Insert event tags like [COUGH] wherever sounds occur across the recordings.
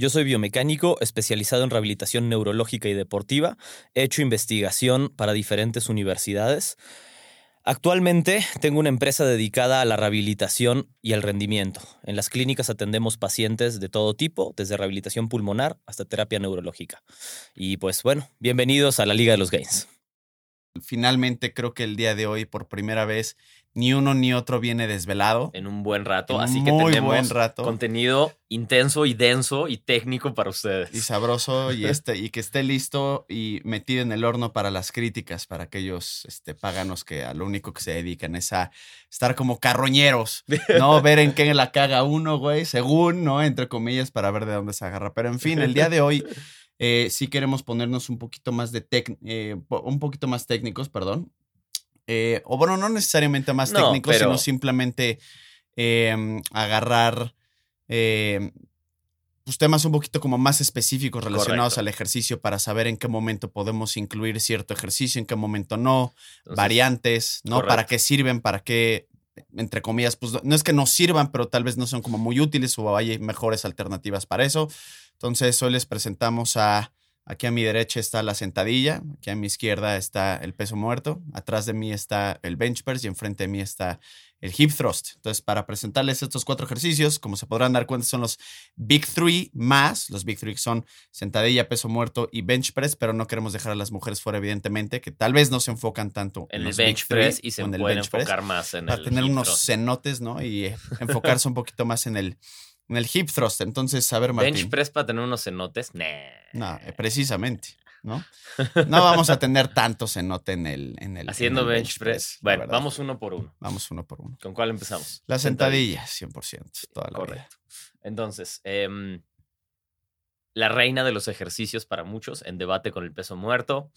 Yo soy biomecánico especializado en rehabilitación neurológica y deportiva. He hecho investigación para diferentes universidades. Actualmente tengo una empresa dedicada a la rehabilitación y al rendimiento. En las clínicas atendemos pacientes de todo tipo, desde rehabilitación pulmonar hasta terapia neurológica. Y pues bueno, bienvenidos a la Liga de los Gains. Finalmente creo que el día de hoy, por primera vez, ni uno ni otro viene desvelado. En un buen rato, En así que tenemos buen rato. contenido intenso y denso y técnico para ustedes. Y sabroso y, [LAUGHS] este, y que esté listo y metido en el horno para las críticas, para aquellos este, paganos que a lo único que se dedican es a estar como carroñeros, ¿no? [LAUGHS] Ver en qué la caga uno, güey, según, ¿no? Entre comillas, para ver de dónde se agarra. Pero en fin, el día de hoy eh, sí queremos ponernos un poquito más de tec- eh, un poquito más técnicos, perdón. Eh, o bueno, no necesariamente más No, técnicos, pero- sino simplemente eh, agarrar eh, pues temas un poquito como más específicos relacionados Correcto. al ejercicio para saber en qué momento podemos incluir cierto ejercicio, en qué momento no, Entonces, variantes, ¿no? Para qué sirven, para qué, entre comillas, pues no es que no sirvan, pero tal vez no son como muy útiles o hay mejores alternativas para eso. Entonces, hoy les presentamos a, aquí a mi derecha está la sentadilla, aquí a mi izquierda está el peso muerto, atrás de mí está el bench press y enfrente de mí está el hip thrust. Entonces, para presentarles estos cuatro ejercicios, como se podrán dar cuenta, son los Big Three más, los Big Three son sentadilla, peso muerto y bench press, pero no queremos dejar a las mujeres fuera, evidentemente, que tal vez no se enfocan tanto en el los Big bench Three press y se en el pueden bench press, enfocar más en para el tener hip unos thrust. cenotes, ¿no? Y eh, enfocarse un poquito más en el, en el hip thrust. Entonces, a ver, Martín. Bench press para tener unos cenotes, nah. No, eh, precisamente, ¿no? No vamos a tener tanto cenote en el, en el en Haciendo el bench press. Bueno, verdad. vamos uno por uno. Vamos uno por uno. ¿Con cuál empezamos? La sentadilla, 100%, toda la vida. Correcto. Entonces, em, la reina de los ejercicios para muchos en debate con el peso muerto.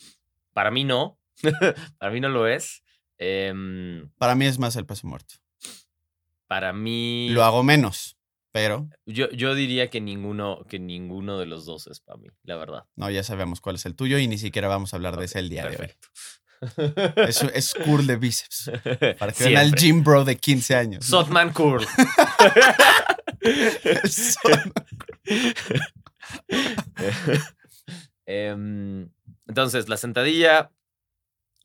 Para mí no. [LAUGHS] para mí no lo es. Em, Para mí es más el peso muerto. para mí. Lo hago menos, pero Yo, yo diría que ninguno, que ninguno de los dos es para mí, la verdad. no, ya sabemos cuál es el tuyo y ni siquiera vamos a hablar de ese el día Perfecto. de hoy. Es, es curl de bíceps. [LAUGHS] Para que vean al gym bro de 15 años. Sotman Curl. [LAUGHS] [LAUGHS] Em, entonces, la sentadilla,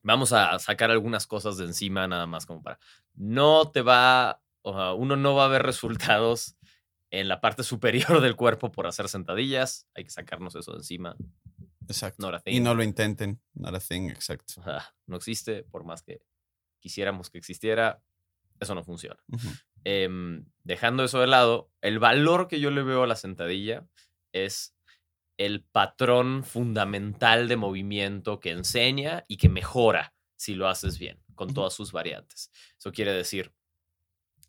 vamos a sacar algunas cosas de encima nada más como para... No te va, o sea, uno no va a ver resultados en la parte superior del cuerpo por hacer sentadillas. Hay que sacarnos eso de encima. Exacto. Y no lo intenten. Not a thing, exacto. No existe, por más que quisiéramos que existiera, eso no funciona. Em, dejando eso de lado, el valor que yo le veo a la sentadilla es el patrón fundamental de movimiento que enseña y que mejora si lo haces bien, con todas sus variantes. Eso quiere decir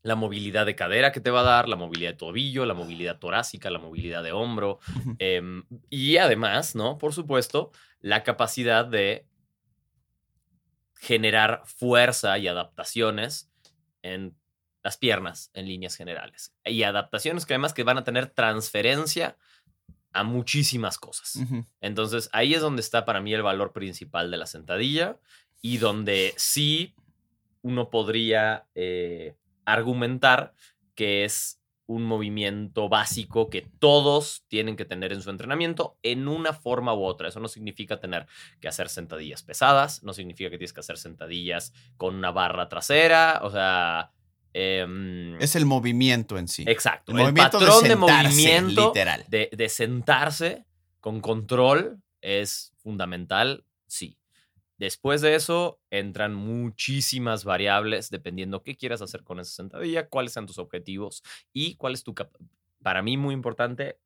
la movilidad de cadera que te va a dar, la movilidad de tobillo, la movilidad torácica, la movilidad de hombro, em, y además, ¿no? Por supuesto, la capacidad de generar fuerza y adaptaciones en las piernas en líneas generales. Y adaptaciones que además que van a tener transferencia a muchísimas cosas. Entonces ahí es donde está para mí el valor principal de la sentadilla y donde sí uno podría eh, argumentar que es un movimiento básico que todos tienen que tener en su entrenamiento en una forma u otra. Eso no significa tener que hacer sentadillas pesadas, no significa que tienes que hacer sentadillas con una barra trasera, o sea... em, Es el movimiento en sí. exacto. el El, movimiento patrón de, sentarse, movimiento literal. de, de sentarse con control es fundamental, sí. Después de eso entran muchísimas variables dependiendo qué quieras hacer con esa sentadilla, cuáles sean tus objetivos y cuál es tu, para mí muy importante,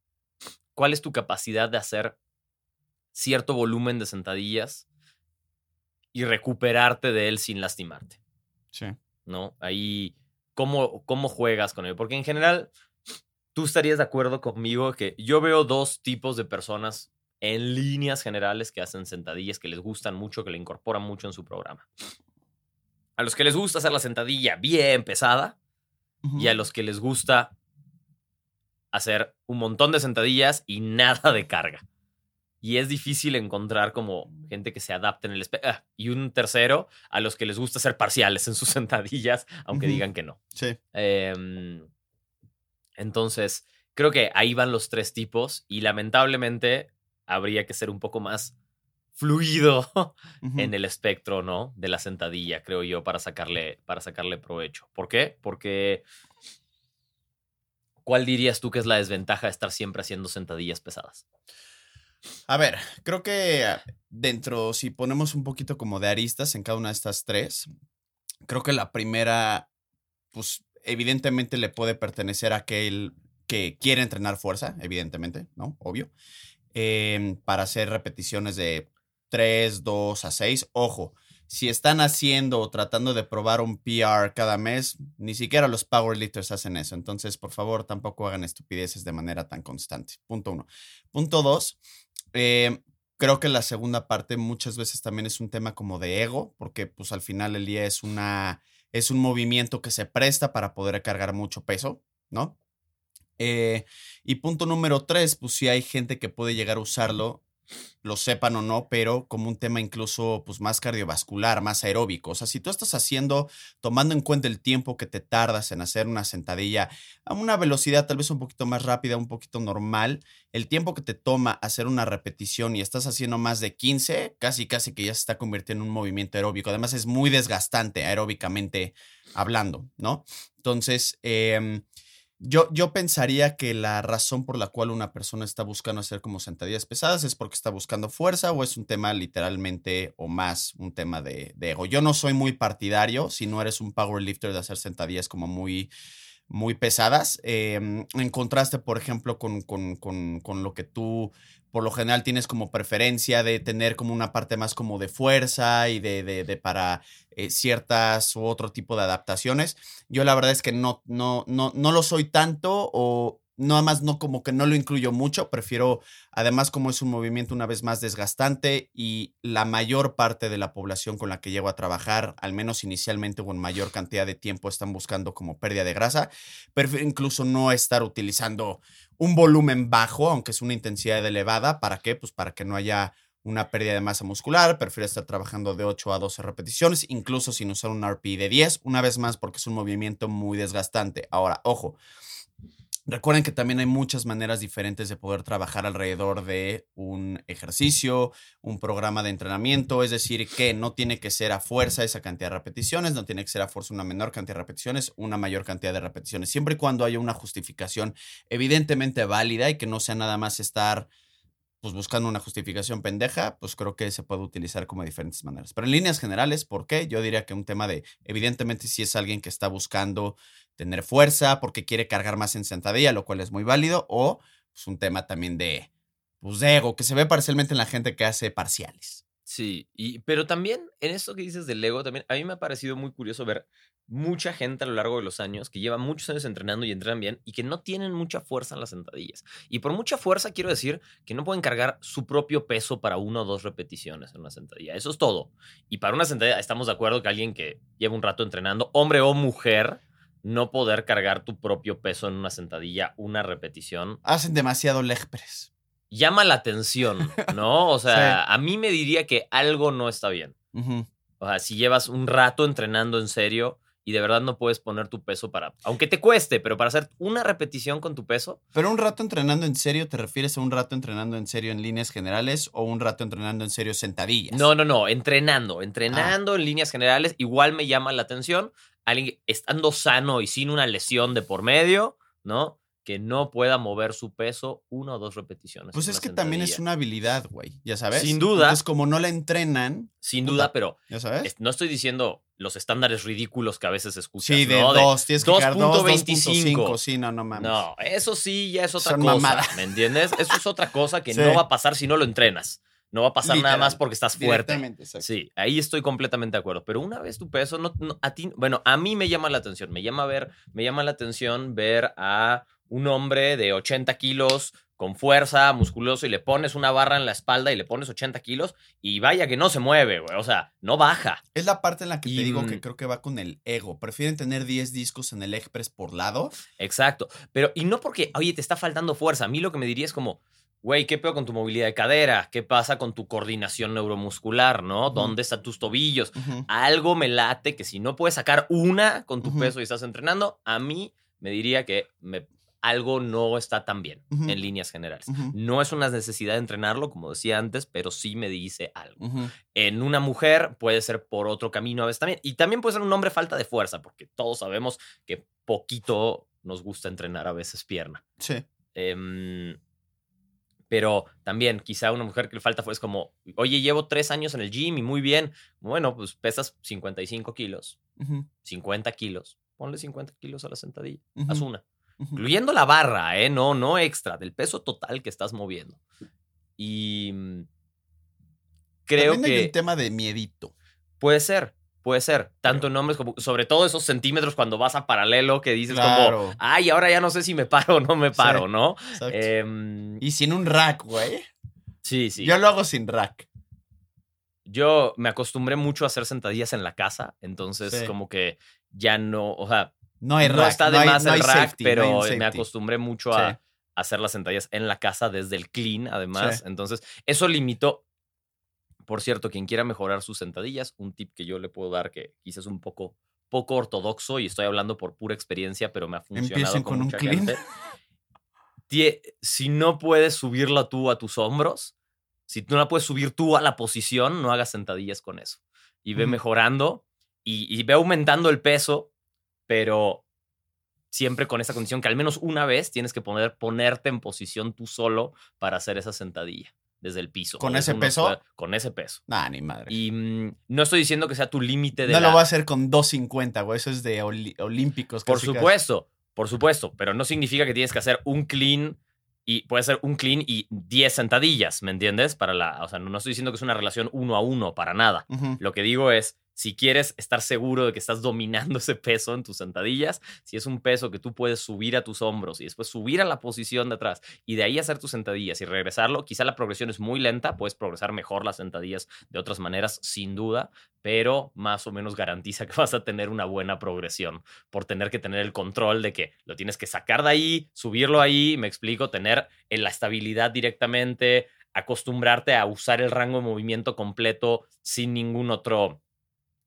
cuál es tu capacidad de hacer cierto volumen de sentadillas y recuperarte de él sin lastimarte. Sí. ¿no? Ahí, ¿cómo, ¿cómo juegas con él? Porque en general, tú estarías de acuerdo conmigo que yo veo dos tipos de personas en líneas generales que hacen sentadillas que les gustan mucho, que le incorporan mucho en su programa. A los que les gusta hacer la sentadilla bien pesada y a los que les gusta hacer un montón de sentadillas y nada de carga. Y es difícil encontrar como gente que se adapte en el espejo. Ah, y un tercero, a los que les gusta hacer parciales en sus [LAUGHS] sentadillas, aunque digan que no. Sí. Em, entonces, creo que ahí van los tres tipos y lamentablemente habría que ser un poco más fluido [LAUGHS] en el espectro, ¿no? De la sentadilla, creo yo, para sacarle, para sacarle provecho. ¿Por qué? Porque ¿cuál dirías tú que es la desventaja de estar siempre haciendo sentadillas pesadas? A ver, creo que dentro, si ponemos un poquito como de aristas en cada una de estas tres, creo que la primera, pues evidentemente le puede pertenecer a aquel que quiere entrenar fuerza, evidentemente, ¿no? Obvio. Em, para hacer repeticiones de 3, 2 a 6. Ojo, si están haciendo o tratando de probar un PR cada mes, ni siquiera los powerlifters hacen eso. Entonces, por favor, tampoco hagan estupideces de manera tan constante. Punto uno. Punto dos, eh, creo que la segunda parte muchas veces también es un tema como de ego, porque pues al final el día es una, es un movimiento que se presta para poder cargar mucho peso, ¿no? Eh, y punto número tres, pues sí hay gente que puede llegar a usarlo, lo sepan o no, pero como un tema incluso pues más cardiovascular, más aeróbico. O sea, si tú estás haciendo, tomando en cuenta el tiempo que te tardas en hacer una sentadilla a una velocidad tal vez un poquito más rápida, un poquito normal, el tiempo que te toma hacer una repetición y estás haciendo más de 15, casi casi que ya se está convirtiendo en un movimiento aeróbico. Además es muy desgastante aeróbicamente hablando, ¿no? Entonces, eh, yo, yo pensaría que la razón por la cual una persona está buscando hacer como sentadillas pesadas es porque está buscando fuerza o es un tema literalmente o más un tema de, ego. Yo no soy muy partidario si no eres un powerlifter de hacer sentadillas como muy, muy pesadas. Eh, en contraste, por ejemplo, con, con, con, con lo que tú por lo general tienes como preferencia de tener como una parte más como de fuerza y de, de, para eh, ciertas u otro tipo de adaptaciones. Yo la verdad es que no, no, no, no lo soy tanto o nada más no como que no lo incluyo mucho, prefiero además como es un movimiento una vez más desgastante y la mayor parte de la población con la que llego a trabajar, al menos inicialmente o en mayor cantidad de tiempo están buscando como pérdida de grasa, prefiero incluso no estar utilizando un volumen bajo, aunque es una intensidad elevada, ¿para qué? Pues para que no haya una pérdida de masa muscular, prefiero estar trabajando de 8 a 12 repeticiones, incluso sin usar un RPI de 10, una vez más porque es un movimiento muy desgastante. Ahora, ojo, recuerden que también hay muchas maneras diferentes de poder trabajar alrededor de un ejercicio, un programa de entrenamiento, es decir, que no tiene que ser a fuerza esa cantidad de repeticiones, no tiene que ser a fuerza una menor cantidad de repeticiones, una mayor cantidad de repeticiones, siempre y cuando haya una justificación evidentemente válida y que no sea nada más estar pues buscando una justificación pendeja, pues creo que se puede utilizar como de diferentes maneras. Pero en líneas generales, ¿por qué? Yo diría que un tema de, evidentemente, si es alguien que está buscando tener fuerza, porque quiere cargar más en sentadilla, lo cual es muy válido, o pues un tema también de, pues, de ego, que se ve parcialmente en la gente que hace parciales. Sí, y, pero también en esto que dices del ego, también a mí me ha parecido muy curioso ver mucha gente a lo largo de los años que lleva muchos años entrenando y entrenan bien y que no tienen mucha fuerza en las sentadillas. Y por mucha fuerza quiero decir que no pueden cargar su propio peso para una o dos repeticiones en una sentadilla. Eso es todo. Y para una sentadilla estamos de acuerdo que alguien que lleva un rato entrenando, hombre o mujer, no poder cargar tu propio peso en una sentadilla, una repetición, Hacen demasiado leg press. llama la atención, [LAUGHS] ¿no? O sea, a mí me diría que algo no está bien. O sea, si llevas un rato entrenando en serio y de verdad no puedes poner tu peso para, aunque te cueste, pero para hacer una repetición con tu peso, Pero un rato entrenando en serio, ¿te refieres a un rato entrenando en serio en líneas generales o un rato entrenando en serio sentadillas? no, no, no, entrenando, entrenando en líneas generales, igual me llama la atención alguien estando sano y sin una lesión de por medio, ¿no? Que no pueda mover su peso una o dos repeticiones. Pues es que también es una habilidad, güey, ya sabes. Sin duda. Entonces, como no la entrenan, Sin puta, duda, pero ya sabes. es- no estoy diciendo los estándares ridículos que a veces escuchas. Sí, de ¿no? dos, tienes que cargar dos, 2.25. 2.5, sí, no, no mames. No, eso sí ya es otra Son cosa. mamadas. ¿Me entiendes? Eso es otra cosa que [LAUGHS] Sí. no va a pasar si no lo entrenas. No va a pasar nada más porque estás fuerte. Exacto. Sí, ahí estoy completamente de acuerdo. Pero una vez tu peso, no, no- a ti, bueno, a mí me llama la atención. Me llama ver, me llama la atención ver a un hombre de 80 kilos con fuerza, musculoso, y le pones una barra en la espalda y le pones 80 kilos, y vaya que no se mueve, güey. O sea, no baja. Es la parte en la que te digo que mm, creo que va con el ego. Prefieren tener 10 discos en el leg press por lado. Exacto. Pero, y no porque, oye, te está faltando fuerza. A mí lo que me diría es como, güey, ¿qué peor con tu movilidad de cadera? ¿Qué pasa con tu coordinación neuromuscular, no? Ujú. ¿Dónde están tus tobillos? Ujú. Algo me late que si no puedes sacar una con tu Ujú. peso y estás entrenando, a mí me diría que me- algo no está tan bien en líneas generales. No es una necesidad de entrenarlo, como decía antes, pero sí me dice algo. En una mujer puede ser por otro camino a veces también. Y también puede ser un hombre falta de fuerza, porque todos sabemos que poquito nos gusta entrenar a veces pierna. Sí. Em, pero también, quizá una mujer que le falta es como, oye, llevo tres años en el gym y muy bien. Bueno, pues pesas 55 kilos, Ujú. 50 kilos. Ponle 50 kilos a la sentadilla. Haz una. Incluyendo la barra, ¿eh? No, no extra, del peso total que estás moviendo. Y mm, creo También hay que un tema de miedito. puede ser, puede ser. Tanto en hombres como, sobre todo esos centímetros cuando vas a paralelo que dices Claro. como, ay, ahora ya no sé si me paro o no me paro, Sí. ¿no? Em, y sin un rack, güey. sí, sí. Yo lo hago sin rack. Yo me acostumbré mucho a hacer sentadillas en la casa, entonces Sí. como que ya no, o sea, No hay no rack. está de hay- más no el hay rack, safety, no hay pero me acostumbré mucho a hacer las sentadillas en la casa desde el clean, además. Entonces, eso limitó. Por cierto, quien quiera mejorar sus sentadillas, un tip que yo le puedo dar que quizás es un poco, poco ortodoxo y estoy hablando por pura experiencia, pero me ha funcionado Empiecen con, con un mucha gente. Si no puedes subirla tú a tus hombros, si tú no la puedes subir tú a la posición, no hagas sentadillas con eso. Y ve mejorando y, y ve aumentando el peso, pero siempre con esa condición que al menos una vez tienes que poner, ponerte en posición tú solo para hacer esa sentadilla desde el piso. ¿Con ese peso? Con ese peso. Nah, ni madre. Y mm, no estoy diciendo que sea tu límite de no la- lo voy a hacer con 250, güey. Eso es de olímpicos. Por casi. supuesto, por supuesto, pero no significa que tienes que hacer un clean y puede ser un clean y 10 sentadillas, ¿me entiendes? Para la, o sea, no no estoy diciendo que es una relación uno a uno para nada. Lo que digo es, si quieres estar seguro de que estás dominando ese peso en tus sentadillas, si es un peso que tú puedes subir a tus hombros y después subir a la posición de atrás y de ahí hacer tus sentadillas y regresarlo, quizá la progresión es muy lenta, puedes progresar mejor las sentadillas de otras maneras, sin duda, pero más o menos garantiza [LAUGHS] que vas a tener una buena progresión por tener que tener el control de que lo tienes que sacar de ahí, subirlo ahí, me explico, tener en la estabilidad directamente, acostumbrarte a usar el rango de movimiento completo sin ningún otro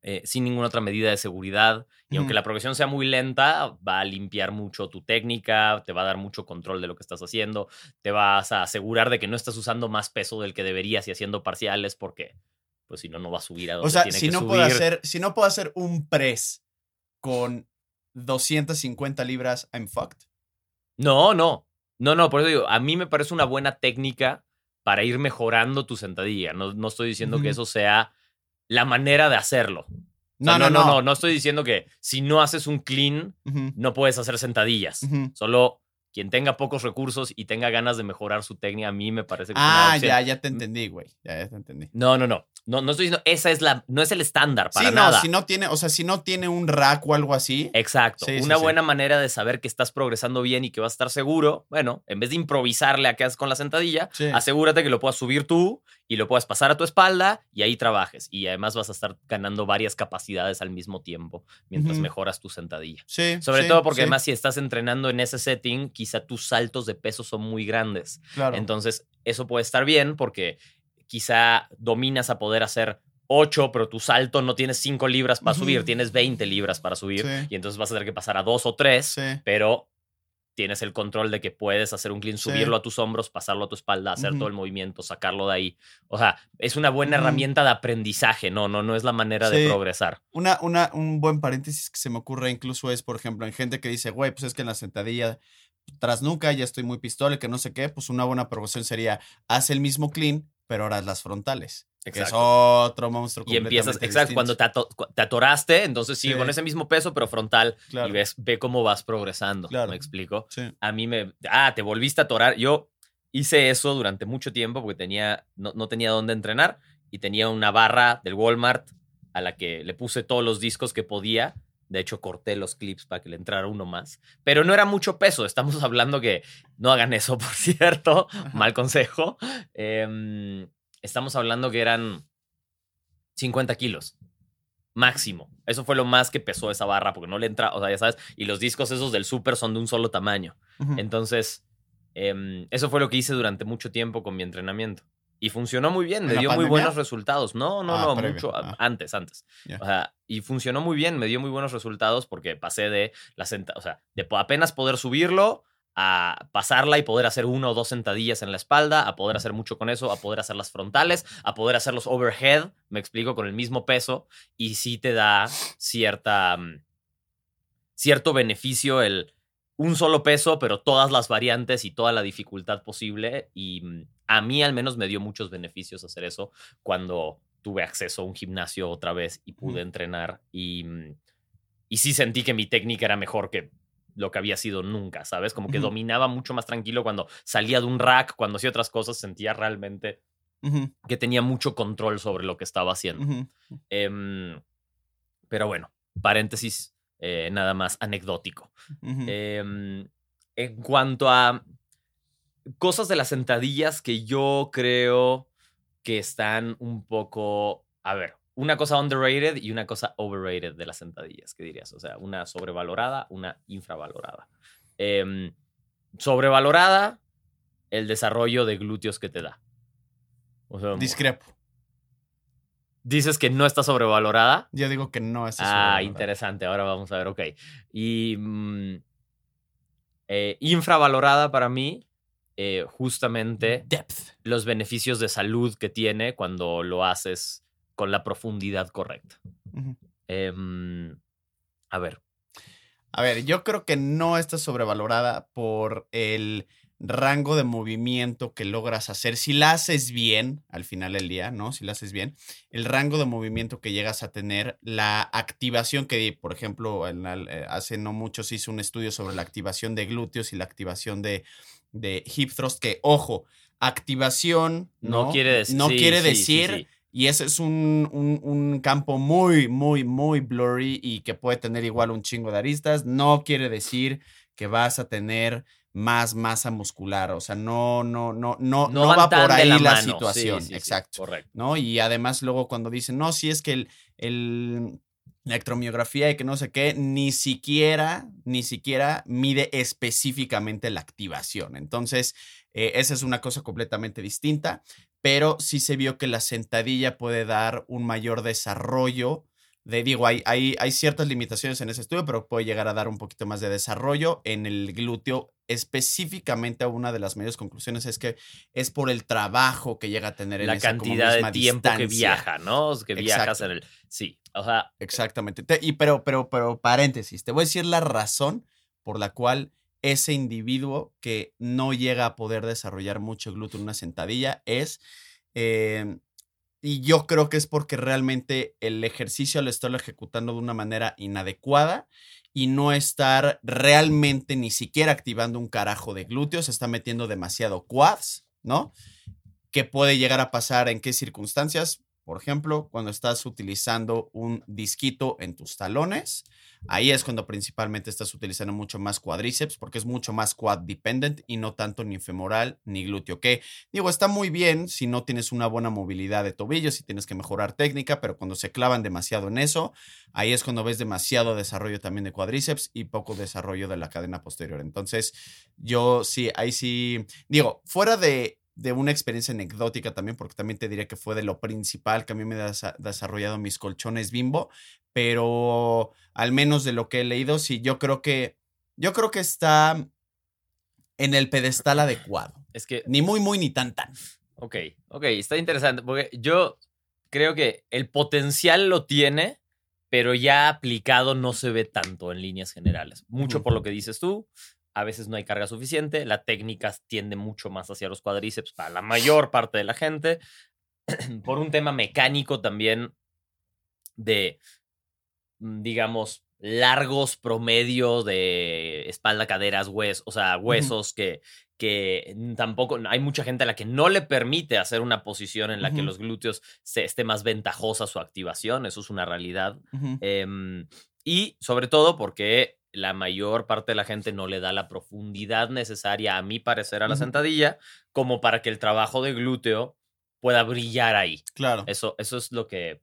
eh, sin ninguna otra medida de seguridad. Y aunque la progresión sea muy lenta, va a limpiar mucho tu técnica, te va a dar mucho control de lo que estás haciendo, te vas a asegurar de que no estás usando más peso del que deberías y haciendo parciales porque, pues si no, no va a subir a donde O sea, tiene si que no, subir. puedo hacer, si no puedo hacer un press con 250 libras, I'm fucked. No, no. No, no, por eso digo, a mí me parece una buena técnica para ir mejorando tu sentadilla. No, no estoy diciendo que eso sea la manera de hacerlo. O No, sea, no, no. no, no estoy diciendo que si no haces un clean, no puedes hacer sentadillas. Solo quien tenga pocos recursos y tenga ganas de mejorar su técnica, a mí me parece que es una Ah, opción. ya, ya te entendí, güey. Ya, ya te entendí. No, no, no. No, no estoy diciendo, esa es la, no es el estándar para sí, nada. si no tiene, o sea, si no tiene un rack o algo así. Exacto. Sí, Una sí. buena manera de saber que estás progresando bien y que vas a estar seguro, bueno, en vez de improvisarle a qué haces con la sentadilla, asegúrate que lo puedas subir tú y lo puedas pasar a tu espalda y ahí trabajes. Y además vas a estar ganando varias capacidades al mismo tiempo mientras mejoras tu sentadilla. Sí. Sobre todo porque además si estás entrenando en ese setting, quizá tus saltos de peso son muy grandes. Claro. Entonces, eso puede estar bien porque quizá dominas a poder hacer 8, pero tu salto no tienes 5 libras para subir, tienes 20 libras para subir. Sí. Y entonces vas a tener que pasar a 2 o 3, Sí. pero tienes el control de que puedes hacer un clean, Sí. subirlo a tus hombros, pasarlo a tu espalda, hacer todo el movimiento, sacarlo de ahí. O sea, es una buena herramienta de aprendizaje, no, no, no es la manera de progresar. Una, una, un buen paréntesis que se me ocurre incluso es, por ejemplo, en gente que dice, güey, pues es que en la sentadilla tras nuca ya estoy muy pistola que no sé qué, pues una buena progresión sería, haz el mismo clean, pero ahora haz las frontales. Que es Exacto. otro monstruo Y empiezas, exacto, cuando te, ato- te atoraste, entonces Sí. con ese mismo peso, pero frontal, Claro. y ves, ve cómo vas progresando. Claro. ¿Me explico? Sí. A mí me. Ah, te volviste a atorar. Yo hice eso durante mucho tiempo porque tenía, no, no tenía dónde entrenar y tenía una barra del Walmart a la que le puse todos los discos que podía De hecho, corté los clips para que le entrara uno más. Pero no era mucho peso. Estamos [LAUGHS] hablando que no hagan eso, por [LAUGHS] cierto. Mal consejo. Em, estamos hablando que eran 50 kilos. Máximo. Eso fue lo más que pesó esa barra, porque no le entra, o sea, ya sabes, y los discos esos del super son de un solo tamaño. Entonces, em, eso fue lo que hice durante mucho tiempo con mi entrenamiento. Y funcionó muy bien, ¿En me dio muy buenos resultados. No, no, Ah, no, previo, mucho ah. antes, antes. O sea, y funcionó muy bien, me dio muy buenos resultados porque pasé de la senta, o sea, de apenas poder subirlo a pasarla y poder hacer una o dos sentadillas en la espalda, a poder hacer mucho con eso, a poder hacer las frontales, a poder hacer los overhead, me explico, con el mismo peso y sí te da cierta mm, cierto beneficio el un solo peso, pero todas las variantes y toda la dificultad posible. Y mm, a mí al menos me dio muchos beneficios hacer eso cuando tuve acceso a un gimnasio otra vez y pude entrenar. Y, mm, y sí sentí que mi técnica era mejor que lo que había sido nunca, ¿sabes? Como que dominaba mucho más tranquilo cuando salía de un rack, cuando hacía otras cosas, sentía realmente que tenía mucho control sobre lo que estaba haciendo. Em, pero bueno, paréntesis, eh, nada más anecdótico. Em, en cuanto a cosas de las sentadillas que yo creo que están un poco, a ver, una cosa underrated y una cosa overrated de las sentadillas, ¿qué dirías? O sea, una sobrevalorada, una infravalorada. Em, sobrevalorada, el desarrollo de glúteos que te da. O sea, Discrepo. Dices que no está sobrevalorada. Yo digo que no es Ah, interesante. Ahora vamos a ver, ok. Y mm, eh, infravalorada para mí, eh, justamente Depth. los beneficios de salud que tiene cuando lo haces con la profundidad correcta. Em, a ver, A ver, yo creo que no está sobrevalorada por el rango de movimiento que logras hacer. Si la haces bien, al final del día, ¿no? Si la haces bien, el rango de movimiento que llegas a tener, la activación que, por ejemplo, en la- eh, hace no mucho se hizo un estudio sobre la activación de glúteos y la activación de, de hip thrust, que, ojo, activación no, no, quiere decir. no sí, quiere sí, decir sí. y ese es un, un- un campo muy, muy, muy blurry y que puede tener igual un chingo de aristas. No quiere decir que vas a tener más masa muscular. O sea, no, no, no, no, no, va por ahí la, situación. sí, sí, Exacto. correcto. ¿No? Y además, luego cuando dicen, no, si es que el, el la electromiografía y que no sé qué, ni siquiera, ni siquiera mide específicamente la activación. Entonces, eh, esa es una cosa completamente distinta, pero sí se vio que la sentadilla puede dar un mayor desarrollo. De, digo, hay, hay, hay ciertas limitaciones en ese estudio, pero puede llegar a dar un poquito más de desarrollo en el glúteo. Específicamente, una de las mayores conclusiones es que es por el trabajo que llega a tener en La esa cantidad de tiempo que distancia. viaja, ¿no? Que viajas Exacto. en el. Sí, o sea, Exactamente. Te- y pero, pero, pero, paréntesis, te voy a decir la razón por la cual ese individuo que no llega a poder desarrollar mucho glúteo en una sentadilla es, eh, y yo creo que es porque realmente el ejercicio lo está ejecutando de una manera inadecuada y no estar realmente ni siquiera activando un carajo de glúteos, está metiendo demasiado quads, ¿no? Que puede llegar a pasar en qué circunstancias, por ejemplo, cuando estás utilizando un disquito en tus talones, ahí es cuando principalmente estás utilizando mucho más cuádriceps porque es mucho más quad dependent y no tanto ni femoral ni glúteo. Que digo, está muy bien si no tienes una buena movilidad de tobillos, si tienes que mejorar técnica, pero cuando se clavan demasiado en eso, ahí es cuando ves demasiado desarrollo también de cuádriceps y poco desarrollo de la cadena posterior. Entonces, yo sí, ahí sí, digo, fuera de de una experiencia anecdótica también, porque también te diré que fue de lo principal que a mí me ha desa- desarrollado mis colchones bimbo, pero al menos de lo que he leído, sí, yo creo que, yo creo que está en el pedestal adecuado. es que Ni muy, muy, ni tan, tan. Ok, ok, está interesante, porque yo creo que el potencial lo tiene, pero ya aplicado no se ve tanto en líneas generales. Mucho por lo que dices tú, a veces no hay carga suficiente, la técnica tiende mucho más hacia los cuadríceps para la mayor parte de la gente, [CLEARS THROAT] por un tema mecánico también de, mm, digamos, largos promedio de espalda, caderas, huesos, o sea, huesos que, que tampoco, hay mucha gente a la que no le permite hacer una posición en la que los glúteos se, esté más ventajosa su activación, eso es una realidad. Em, Y sobre todo porque la mayor parte de la gente no le da la profundidad necesaria, a mi parecer, a la sentadilla, como para que el trabajo de glúteo pueda brillar ahí. Claro. Eso, eso es lo que.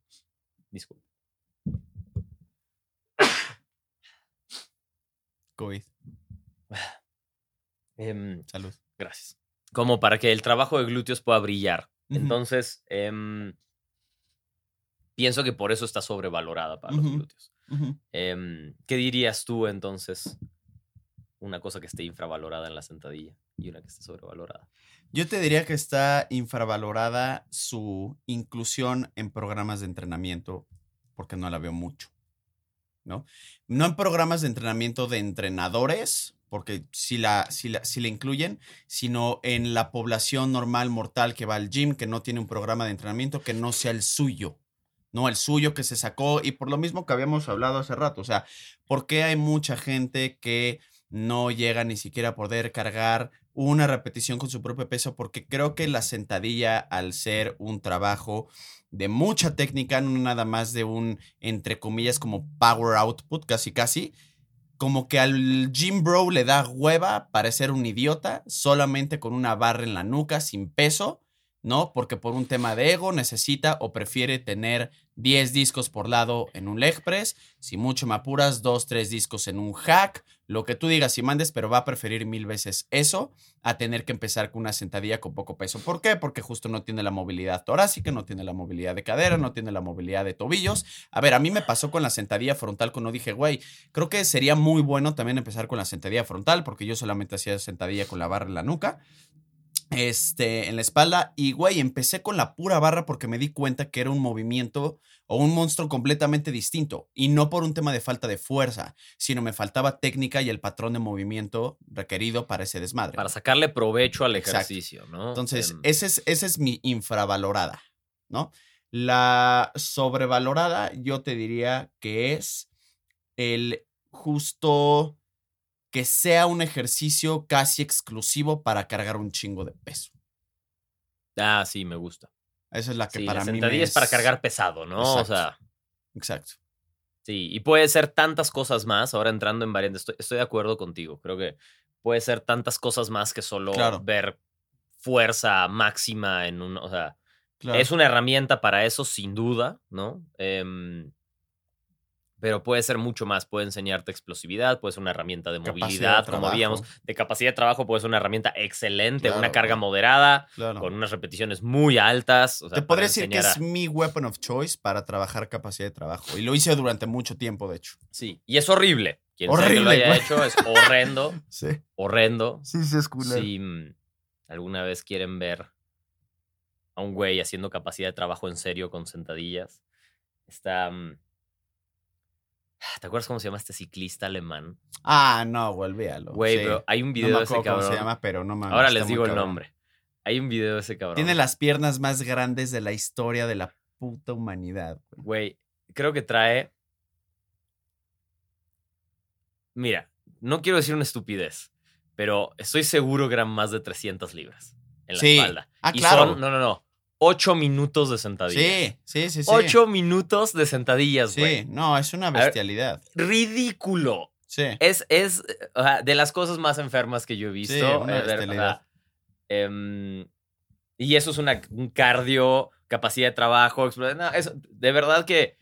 Disculpa. COVID. [SIGHS] Em, Salud. gracias. Como para que el trabajo de glúteos pueda brillar. Entonces, em, pienso que por eso está sobrevalorada para los Ujú. Em, ¿Qué dirías tú entonces? Una cosa que esté infravalorada en la sentadilla y una que esté sobrevalorada. Yo te diría que está infravalorada su inclusión en programas de entrenamiento, porque no la veo mucho, ¿no? No en programas de entrenamiento de entrenadores, porque sí la, sí la, sí la incluyen, sino en la población normal mortal que va al gym, que no tiene un programa de entrenamiento que no sea el suyo, ¿no? El suyo que se sacó, y por lo mismo que habíamos hablado hace rato, o sea, ¿por qué hay mucha gente que no llega ni siquiera a poder cargar una repetición con su propio peso? Porque creo que la sentadilla, al ser un trabajo de mucha técnica, no nada más de un, entre comillas, como power output, casi casi, como que al gym bro le da hueva parecer un idiota solamente con una barra en la nuca sin peso, ¿no? Porque por un tema de ego necesita o prefiere tener 10 discos por lado en un leg press, si mucho me apuras, 2, 3 discos en un hack, lo que tú digas y mandes, pero va a preferir mil veces eso a tener que empezar con una sentadilla con poco peso. ¿Por qué? Porque justo no tiene la movilidad torácica, no tiene la movilidad de cadera, no tiene la movilidad de tobillos. A ver, a mí me pasó con la sentadilla frontal cuando dije, güey, creo que sería muy bueno también empezar con la sentadilla frontal, porque yo solamente hacía sentadilla con la barra en la nuca este, en la espalda. Y, güey, empecé con la pura barra porque me di cuenta que era un movimiento o un monstruo completamente distinto. Y no por un tema de falta de fuerza, sino me faltaba técnica y el patrón de movimiento requerido para ese desmadre. Para sacarle provecho al Exacto. ejercicio, ¿no? Entonces, ese es, esa es mi infravalorada, ¿no? La sobrevalorada, yo te diría que es el justo que sea un ejercicio casi exclusivo para cargar un chingo de peso. ah, sí, me gusta. Esa es la que Sí, para la mí me sentadilla es para cargar pesado, ¿no? O Exacto. sea, Exacto. sí, y puede ser tantas cosas más. Ahora entrando en variantes, estoy, estoy de acuerdo contigo. Creo que puede ser tantas cosas más que solo Claro. ver fuerza máxima en un. O sea, Claro. es una herramienta para eso, sin duda, ¿no? Em, pero puede ser mucho más. Puede enseñarte explosividad, puede ser una herramienta de Capacidad de movilidad, como habíamos. De capacidad de trabajo puede ser una herramienta excelente, Claro, una carga moderada, Claro. con unas repeticiones muy altas. o sea, Te podría decir que enseñar es a- mi weapon of choice para trabajar capacidad de trabajo. Y lo hice durante mucho tiempo, de hecho. Sí, y es horrible. Quien sea que lo Horrible, haya güey. hecho es horrendo, [LAUGHS] Sí. horrendo. Sí, sí, es culero. Si mm, alguna vez quieren ver a un güey haciendo capacidad de trabajo en serio con sentadillas, está... ¿Te acuerdas cómo se llama este ciclista alemán? Ah, no, olvídalo. Güey, Sí. bro, hay un No video de ese acuerdo cómo cabrón. se llama, pero no mames. Ahora les digo el cabrón. nombre. Hay un video de ese cabrón. Tiene las piernas más grandes de la historia de la puta humanidad. güey. Güey, creo que trae. Mira, no quiero decir una estupidez, pero estoy seguro que eran más de 300 libras en la Sí. espalda. Ah, y claro. son, no, no, no, 8 minutos de sentadillas. Sí, sí, sí, sí. 8 minutos de sentadillas, güey. Sí, no, es una ver. bestialidad. Ridículo. Sí. Es, es o sea, de las cosas más enfermas que yo he visto. Sí, una eh, bestialidad. em, y eso es una, un cardio, capacidad de trabajo. no, eso- de verdad que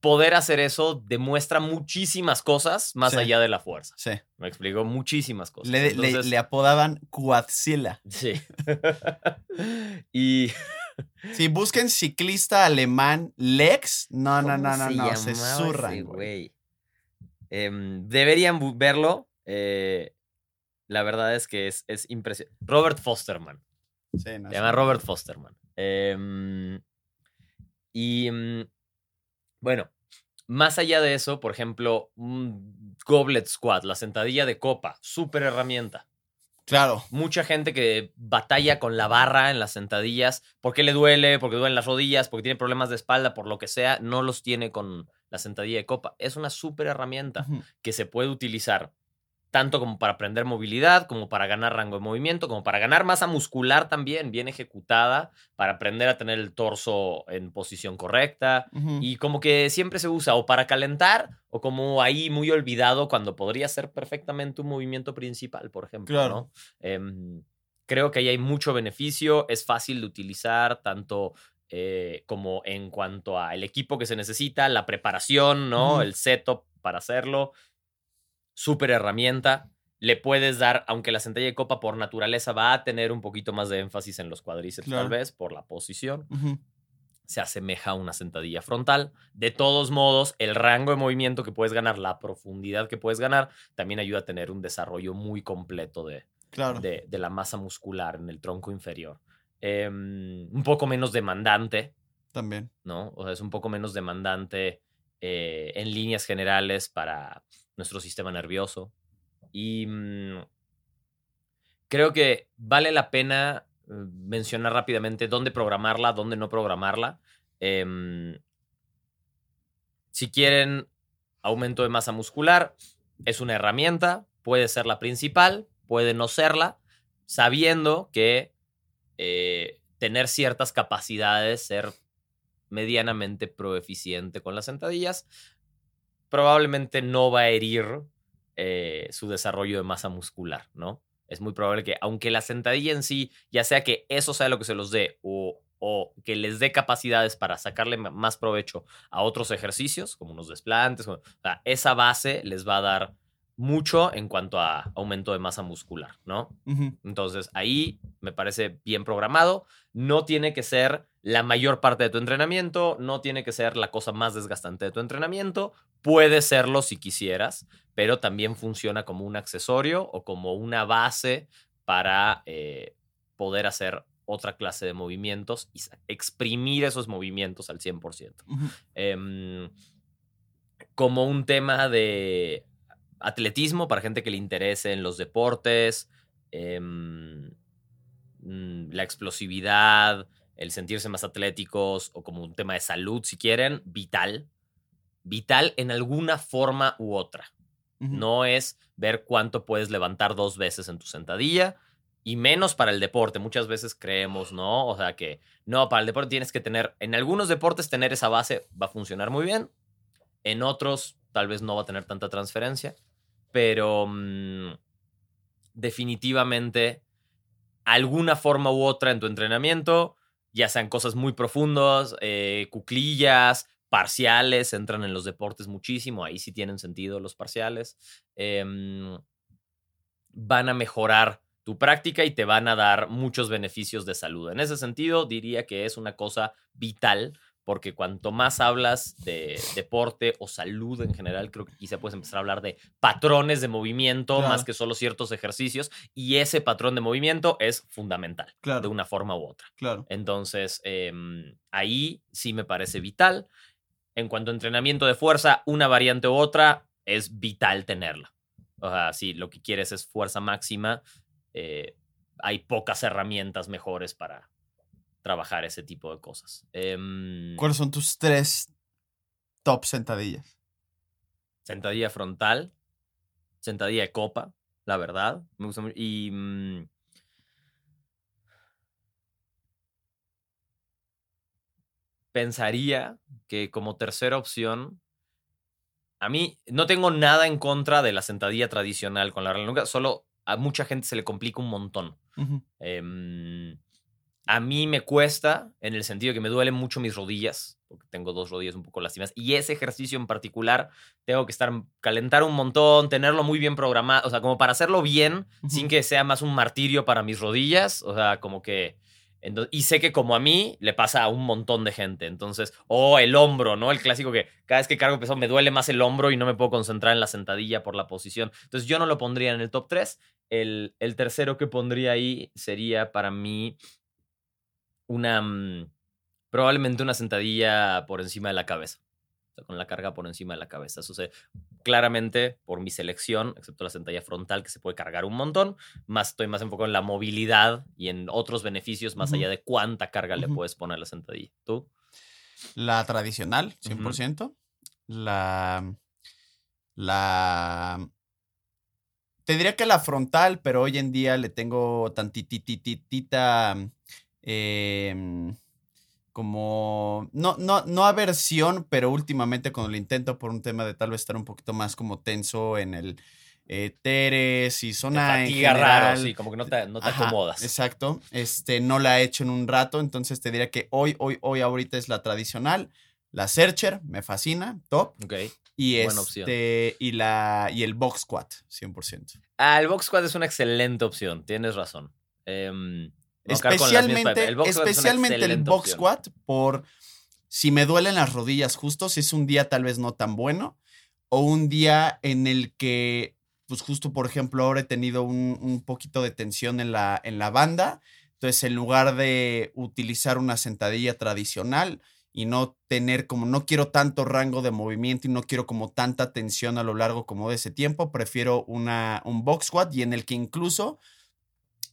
poder hacer eso demuestra muchísimas cosas más Sí. allá de la fuerza. Sí. Me explico, muchísimas cosas. Le, le- Entonces, le apodaban Quadzilla. Sí. [LAUGHS] y [LAUGHS] Si busquen ciclista alemán Lex, no, no, no, no, no, se zurran, güey. Em, deberían verlo. eh, la verdad es que es, es impresionante. Robert Fosterman. Sí, no, Se sí. llama Robert Fosterman. Em, y mm, bueno, más allá de eso, por ejemplo, un goblet squat, la sentadilla de copa, súper herramienta. Claro. Mucha gente que batalla con la barra en las sentadillas porque le duele, porque duelen las rodillas, porque tiene problemas de espalda, por lo que sea, no los tiene con la sentadilla de copa. Es una súper herramienta que se puede utilizar tanto como para aprender movilidad, como para ganar rango de movimiento, como para ganar masa muscular también, bien ejecutada, para aprender a tener el torso en posición correcta. Y como que siempre se usa o para calentar o como ahí muy olvidado cuando podría ser perfectamente un movimiento principal, por ejemplo. Claro. ¿no? Em, creo que ahí hay mucho beneficio, es fácil de utilizar, tanto eh, como en cuanto al equipo que se necesita, la preparación, ¿no? El setup para hacerlo. Súper herramienta. Le puedes dar, aunque la sentadilla de copa por naturaleza va a tener un poquito más de énfasis en los cuadríceps, Claro. tal vez, por la posición se asemeja a una sentadilla frontal. De todos modos, el rango de movimiento que puedes ganar, la profundidad que puedes ganar, también ayuda a tener un desarrollo muy completo de, Claro. de, de la masa muscular en el tronco inferior. Em, un poco menos demandante, También. ¿no? O sea, es un poco menos demandante eh, en líneas generales para nuestro sistema nervioso. Y mm, creo que vale la pena eh, mencionar rápidamente dónde programarla, dónde no programarla. Em, si quieren aumento de masa muscular, es una herramienta, puede ser la principal, puede no serla, sabiendo que eh, tener ciertas capacidades, ser medianamente proeficiente con las sentadillas, probablemente no va a herir eh, su desarrollo de masa muscular, ¿no? Es muy probable que, aunque la sentadilla en sí, ya sea que eso sea lo que se los dé o, o que les dé capacidades para sacarle más provecho a otros ejercicios, como unos desplantes, como- o sea, esa base les va a dar mucho en cuanto a aumento de masa muscular, ¿no? Entonces ahí me parece bien programado. No tiene que ser la mayor parte de tu entrenamiento, no tiene que ser la cosa más desgastante de tu entrenamiento. Puede serlo si quisieras, pero también funciona como un accesorio o como una base para eh, poder hacer otra clase de movimientos y exprimir esos movimientos al 100%. Ujú. Em, como un tema de atletismo para gente que le interese en los deportes, em, mm, la explosividad, el sentirse más atléticos o como un tema de salud, si quieren, vital. Vital en alguna forma u otra. No es ver cuánto puedes levantar dos veces en tu sentadilla y menos para el deporte. Muchas veces creemos, ¿no? O sea que no, para el deporte tienes que tener, en algunos deportes tener esa base va a funcionar muy bien, en otros tal vez no va a tener tanta transferencia, pero mm, definitivamente alguna forma u otra en tu entrenamiento, ya sean cosas muy profundas, eh, cuclillas, parciales, entran en los deportes muchísimo, ahí sí tienen sentido los parciales, em, van a mejorar tu práctica y te van a dar muchos beneficios de salud. En ese sentido, diría que es una cosa vital porque cuanto más hablas de deporte o salud en general, creo que quizá puedes empezar a hablar de patrones de movimiento Claro. más que solo ciertos ejercicios y ese patrón de movimiento es fundamental de Claro, una forma u otra. claro. Entonces, em, ahí sí me parece vital. En cuanto a entrenamiento de fuerza, una variante u otra es vital tenerla. O sea, si lo que quieres es fuerza máxima, eh, hay pocas herramientas mejores para trabajar ese tipo de cosas. Em, ¿Cuáles son tus tres top sentadillas? sentadilla frontal, sentadilla de copa, la verdad. Me gusta mucho. Y. mm, pensaría que como tercera opción. A mí no tengo nada en contra de la sentadilla tradicional con la nunca, solo a mucha gente se le complica un montón. A mí me cuesta en el sentido que me duelen mucho mis rodillas, porque tengo dos rodillas un poco lastimadas, y ese ejercicio en particular tengo que estar, calentar un montón, tenerlo muy bien programado, o sea, como para hacerlo bien, sin que sea más un martirio para mis rodillas, o sea, como que... y sé que como a mí le pasa a un montón de gente, entonces, o el hombro, ¿no? El clásico que cada vez que cargo peso me duele más el hombro y no me puedo concentrar en la sentadilla por la posición. Entonces yo no lo pondría en el top 3. El, el tercero que pondría ahí sería para mí una, mm, probablemente una sentadilla por encima de la cabeza. O sea, con la carga por encima de la cabeza. Eso se, claramente, por mi selección, excepto la sentadilla frontal, que se puede cargar un montón, más estoy más enfocado en la movilidad y en otros beneficios más allá de cuánta carga le puedes poner a la sentadilla. ¿Tú? La tradicional, 100%. La. La. te diría que la frontal, pero hoy en día le tengo tantitititita em, como no, no, no aversión, pero últimamente cuando lo intento por un tema de tal vez estar un poquito más como tenso en el eh, teres y zona en Fatiga general. raro, sí, como que no te, no te Ajá, acomodas. Exacto. Este, no la he hecho en un rato, entonces te diría que hoy, hoy, hoy, ahorita es la tradicional. La Searcher, me fascina, top. Ok. Y Buena opción. este, y la, y el Box Squat, 100%. Ah, el Box Squad es una excelente opción, tienes razón. Voy Especialmente, El Box especialmente el Box. Squat por si me duelen las rodillas justo, si es un día tal vez no tan bueno, o un día en el que, pues justo por ejemplo, ahora he tenido un, un poquito de tensión en la, en la banda, entonces en lugar de utilizar una sentadilla tradicional y no tener como, no quiero tanto rango de movimiento y no quiero como tanta tensión a lo largo como de ese tiempo, prefiero una, un box squat y en el que incluso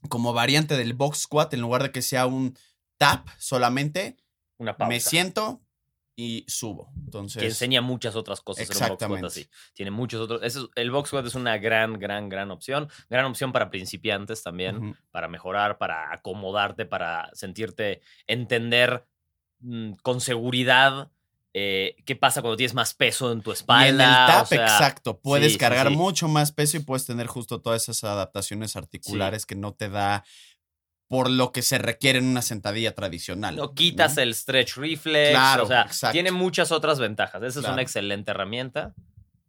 como variante del box squat, en lugar de que sea un tap solamente, Una pausa. me siento y subo. Entonces, que enseña muchas otras cosas en un box squat Exactamente. así. Tiene muchos otros. es- el box squat es una gran, gran, gran opción. Gran opción para principiantes también, para mejorar, para acomodarte, para sentirte, entender mm, con seguridad eh, qué pasa cuando tienes más peso en tu Y espalda. en el tap, o sea, exacto, puedes sí, cargar sí. mucho más peso y puedes tener justo todas esas adaptaciones articulares que no te da por lo que se requiere en una sentadilla tradicional. No quitas ¿no? el stretch reflex. Claro, o sea, exacto. tiene muchas otras ventajas. Esa es una excelente herramienta.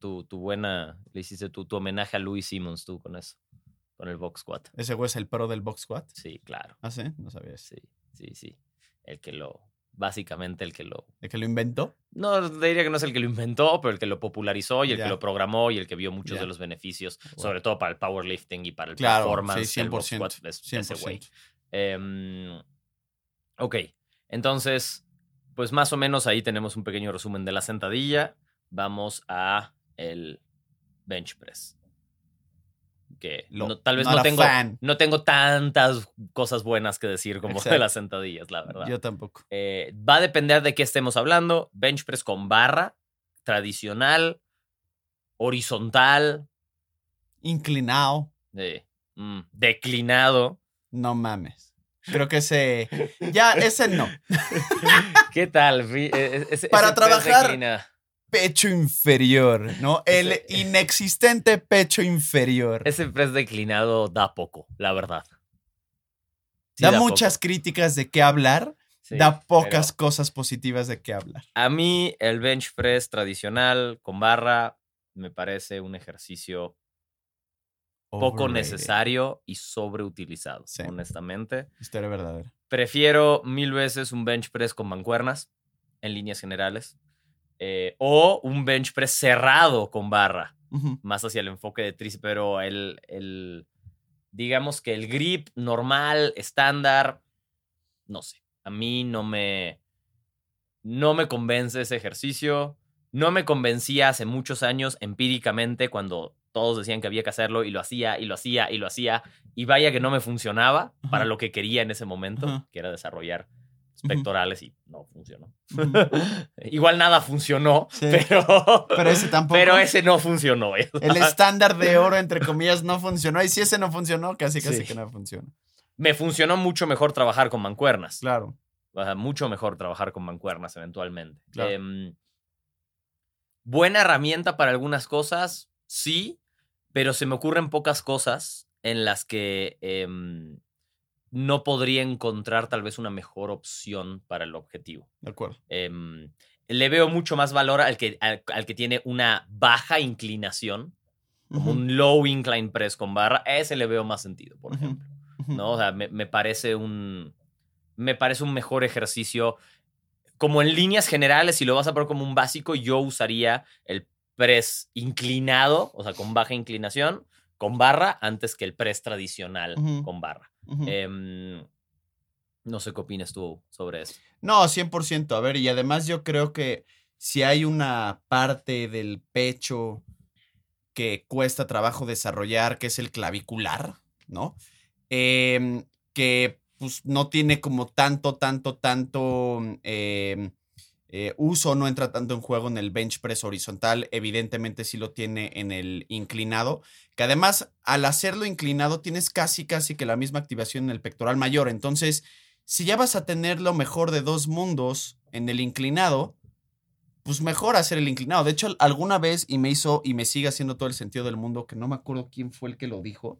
Tu, tu buena, le hiciste tu, tu homenaje a Louis Simmons tú con eso, con el box squat. Ese güey es el pro del box squat. Sí, claro. Ah, sí, no sabías. Sí, sí, sí. El que lo, básicamente el que lo... ¿De que lo inventó? No, te diría que no es el que lo inventó, pero el que lo popularizó y el que lo programó y el que vio muchos de los beneficios, Wow. sobre todo para el powerlifting y para el Claro, performance sí, del box 100%. squat, es- ese güey. 100%. Em, ok, entonces, pues más o menos ahí tenemos un pequeño resumen de la sentadilla. Vamos a el bench press. Que Lo- no- tal vez no tengo, no tengo tantas cosas buenas que decir como de las sentadillas, la verdad. Yo tampoco. Eh, va a depender de qué estemos hablando. Bench press con barra, tradicional, horizontal, Inclinado. eh, mm, declinado. No mames. Creo que ese. Ya, ese no. [LAUGHS] ¿Qué tal? Fi- eh, ese- Para ese trabajar- Pecho inferior, ¿no? El inexistente pecho inferior. Ese press declinado da poco, la verdad. Sí, da muchas críticas de qué hablar, Sí, da pocas cosas positivas de qué hablar. A mí, el bench press tradicional con barra me parece un ejercicio poco necesario y sobreutilizado, Sí. honestamente. Historia verdadera. Prefiero mil veces un bench press con mancuernas, en líneas generales, eh, o un bench press cerrado con barra, más hacia el enfoque de tríceps, pero el, el- digamos que el grip normal, estándar, no sé, a mí no me, no me convence ese ejercicio, no me convencía hace muchos años empíricamente cuando todos decían que había que hacerlo y lo hacía y lo hacía y lo hacía y vaya que no me funcionaba para lo que quería en ese momento, que era desarrollar. Pectorales y no funcionó. [LAUGHS] Igual nada funcionó, Sí. pero, Pero ese tampoco. pero ese no funcionó. El estándar de oro, entre comillas, no funcionó. Y si ese no funcionó, casi casi Sí. que no funciona. Me funcionó mucho mejor trabajar con mancuernas. Claro. O sea, mucho mejor trabajar con mancuernas eventualmente. Claro. Em, buena herramienta para algunas cosas, sí, pero se me ocurren pocas cosas en las que em, no podría encontrar tal vez una mejor opción para el objetivo. De acuerdo. Em, le veo mucho más valor al que, al, al que tiene una baja inclinación, como un low incline press con barra. A ese le veo más sentido, por ejemplo. ¿no? O sea, me, me parece un. Me parece un mejor ejercicio. Como en líneas generales, si lo vas a poner como un básico, yo usaría el press inclinado, o sea, con baja inclinación, con barra, antes que el press tradicional con barra. Em, no sé qué opinas tú sobre eso. No, 100%. A ver, y además yo creo que si hay una parte del pecho que cuesta trabajo desarrollar, que es el clavicular, ¿no? Em, que pues no tiene como tanto, tanto, tanto em, eh, uso no entra tanto en juego en el bench press horizontal, evidentemente sí lo tiene en el inclinado, que además al hacerlo inclinado tienes casi casi que la misma activación en el pectoral mayor, entonces si ya vas a tener lo mejor de dos mundos en el inclinado, pues mejor hacer el inclinado. De hecho, alguna vez, y me hizo, y me sigue haciendo todo el sentido del mundo, que no me acuerdo quién fue el que lo dijo,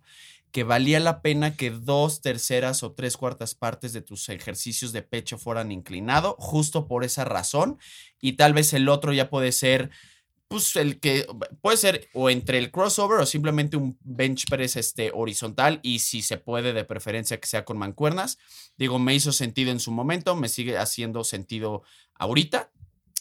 que valía la pena que dos terceras o tres cuartas partes de tus ejercicios de pecho fueran inclinado, justo por esa razón, y tal vez el otro ya puede ser, pues el que puede ser o entre el crossover o simplemente un bench press este, horizontal, y si se puede, de preferencia que sea con mancuernas. Digo, me hizo sentido en su momento, me sigue haciendo sentido ahorita.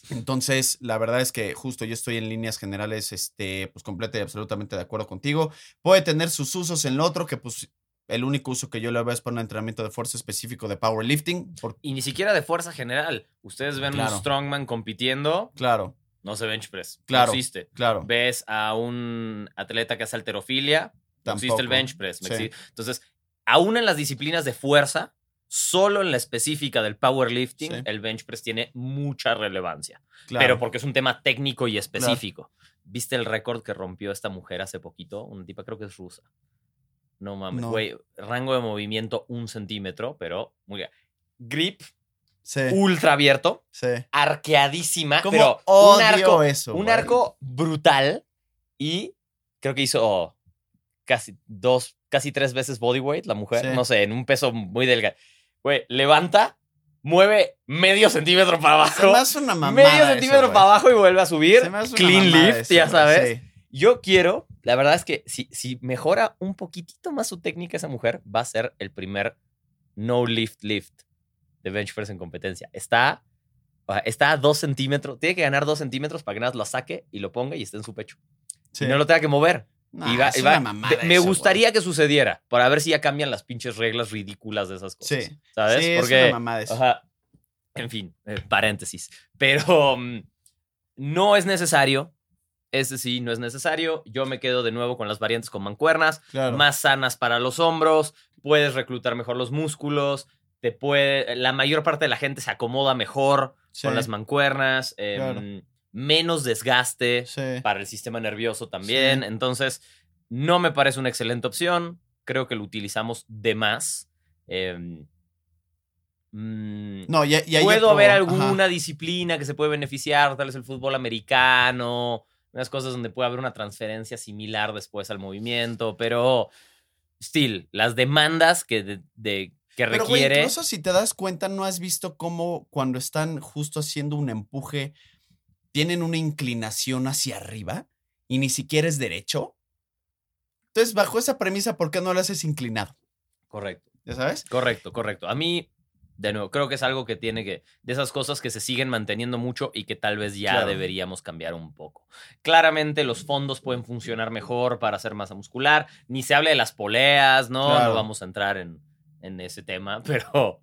Entonces, la verdad es que justo yo estoy en líneas generales, este, pues completa y absolutamente de acuerdo contigo. Puede tener sus usos en lo otro, que pues el único uso que yo le veo es para un entrenamiento de fuerza específico de powerlifting. Y ni siquiera de fuerza general. Ustedes ven Claro. un strongman compitiendo, claro, no se bench press. Claro. No existe. claro. Ves a un atleta que hace alterofilia, no existe el tampoco. bench press. ¿me Sí. exi- Entonces, aún en las disciplinas de fuerza, solo en la específica del powerlifting, Sí. el bench press tiene mucha relevancia. Claro. Pero porque es un tema técnico y específico. ¿Viste el récord que rompió esta mujer hace poquito? Una tipa, creo que es rusa. No mames, No. güey. Rango de movimiento un centímetro, pero muy bien. Grip Sí, ultra abierto, sí. arqueadísima, ¿Cómo pero un arco, eso, un arco brutal y creo que hizo casi dos, casi tres veces bodyweight la mujer, Sí. no sé, en un peso muy delgado. Güey, levanta, mueve medio centímetro para Se me abajo, hace una mamada medio centímetro para abajo y vuelve a subir. Se me hace una Clean lift, eso, ya sabes. Sí. Yo quiero, la verdad es que si, si mejora un poquitito más su técnica esa mujer, va a ser el primer no lift lift de bench press en competencia. Está, está a dos centímetros, tiene que ganar dos centímetros para que nada lo saque y lo ponga y esté en su pecho. Sí. Y no lo tenga que mover. Es mamada me eso, gustaría que sucediera para ver si ya cambian las pinches reglas ridículas de esas cosas. Sí. ¿Sabes? Sí, es Porque, una mamada eso. Ajá. En fin, eh, paréntesis. Pero mm, no es necesario. Ese sí, no es necesario. Yo me quedo de nuevo con las variantes con mancuernas, Claro. más sanas para los hombros. Puedes reclutar mejor los músculos. Te puede, la mayor parte de la gente se acomoda mejor Sí, con las mancuernas. em, Claro. Menos desgaste sí. para el sistema nervioso también. Sí. Entonces, no me parece una excelente opción. Creo que lo utilizamos de más. Em, mm, No, Puedo haber ajá. alguna disciplina que se puede beneficiar, tal vez el fútbol americano, unas cosas donde puede haber una transferencia similar después al movimiento, pero still, las demandas que, de, de- que Pero, requiere. incluso si te das cuenta, ¿no has visto cómo cuando están justo haciendo un empuje, tienen una inclinación hacia arriba y ni siquiera es derecho? Entonces, bajo esa premisa, ¿por qué no lo haces inclinado? Correcto. ¿Ya sabes? Correcto, correcto. A mí, de nuevo, creo que es algo que tiene que, de esas cosas que se siguen manteniendo mucho y que tal vez ya Claro. deberíamos cambiar un poco. Claramente los fondos pueden funcionar mejor para hacer masa muscular. Ni se hable de las poleas, ¿no? Claro. No vamos a entrar en, en ese tema, [LAUGHS] pero...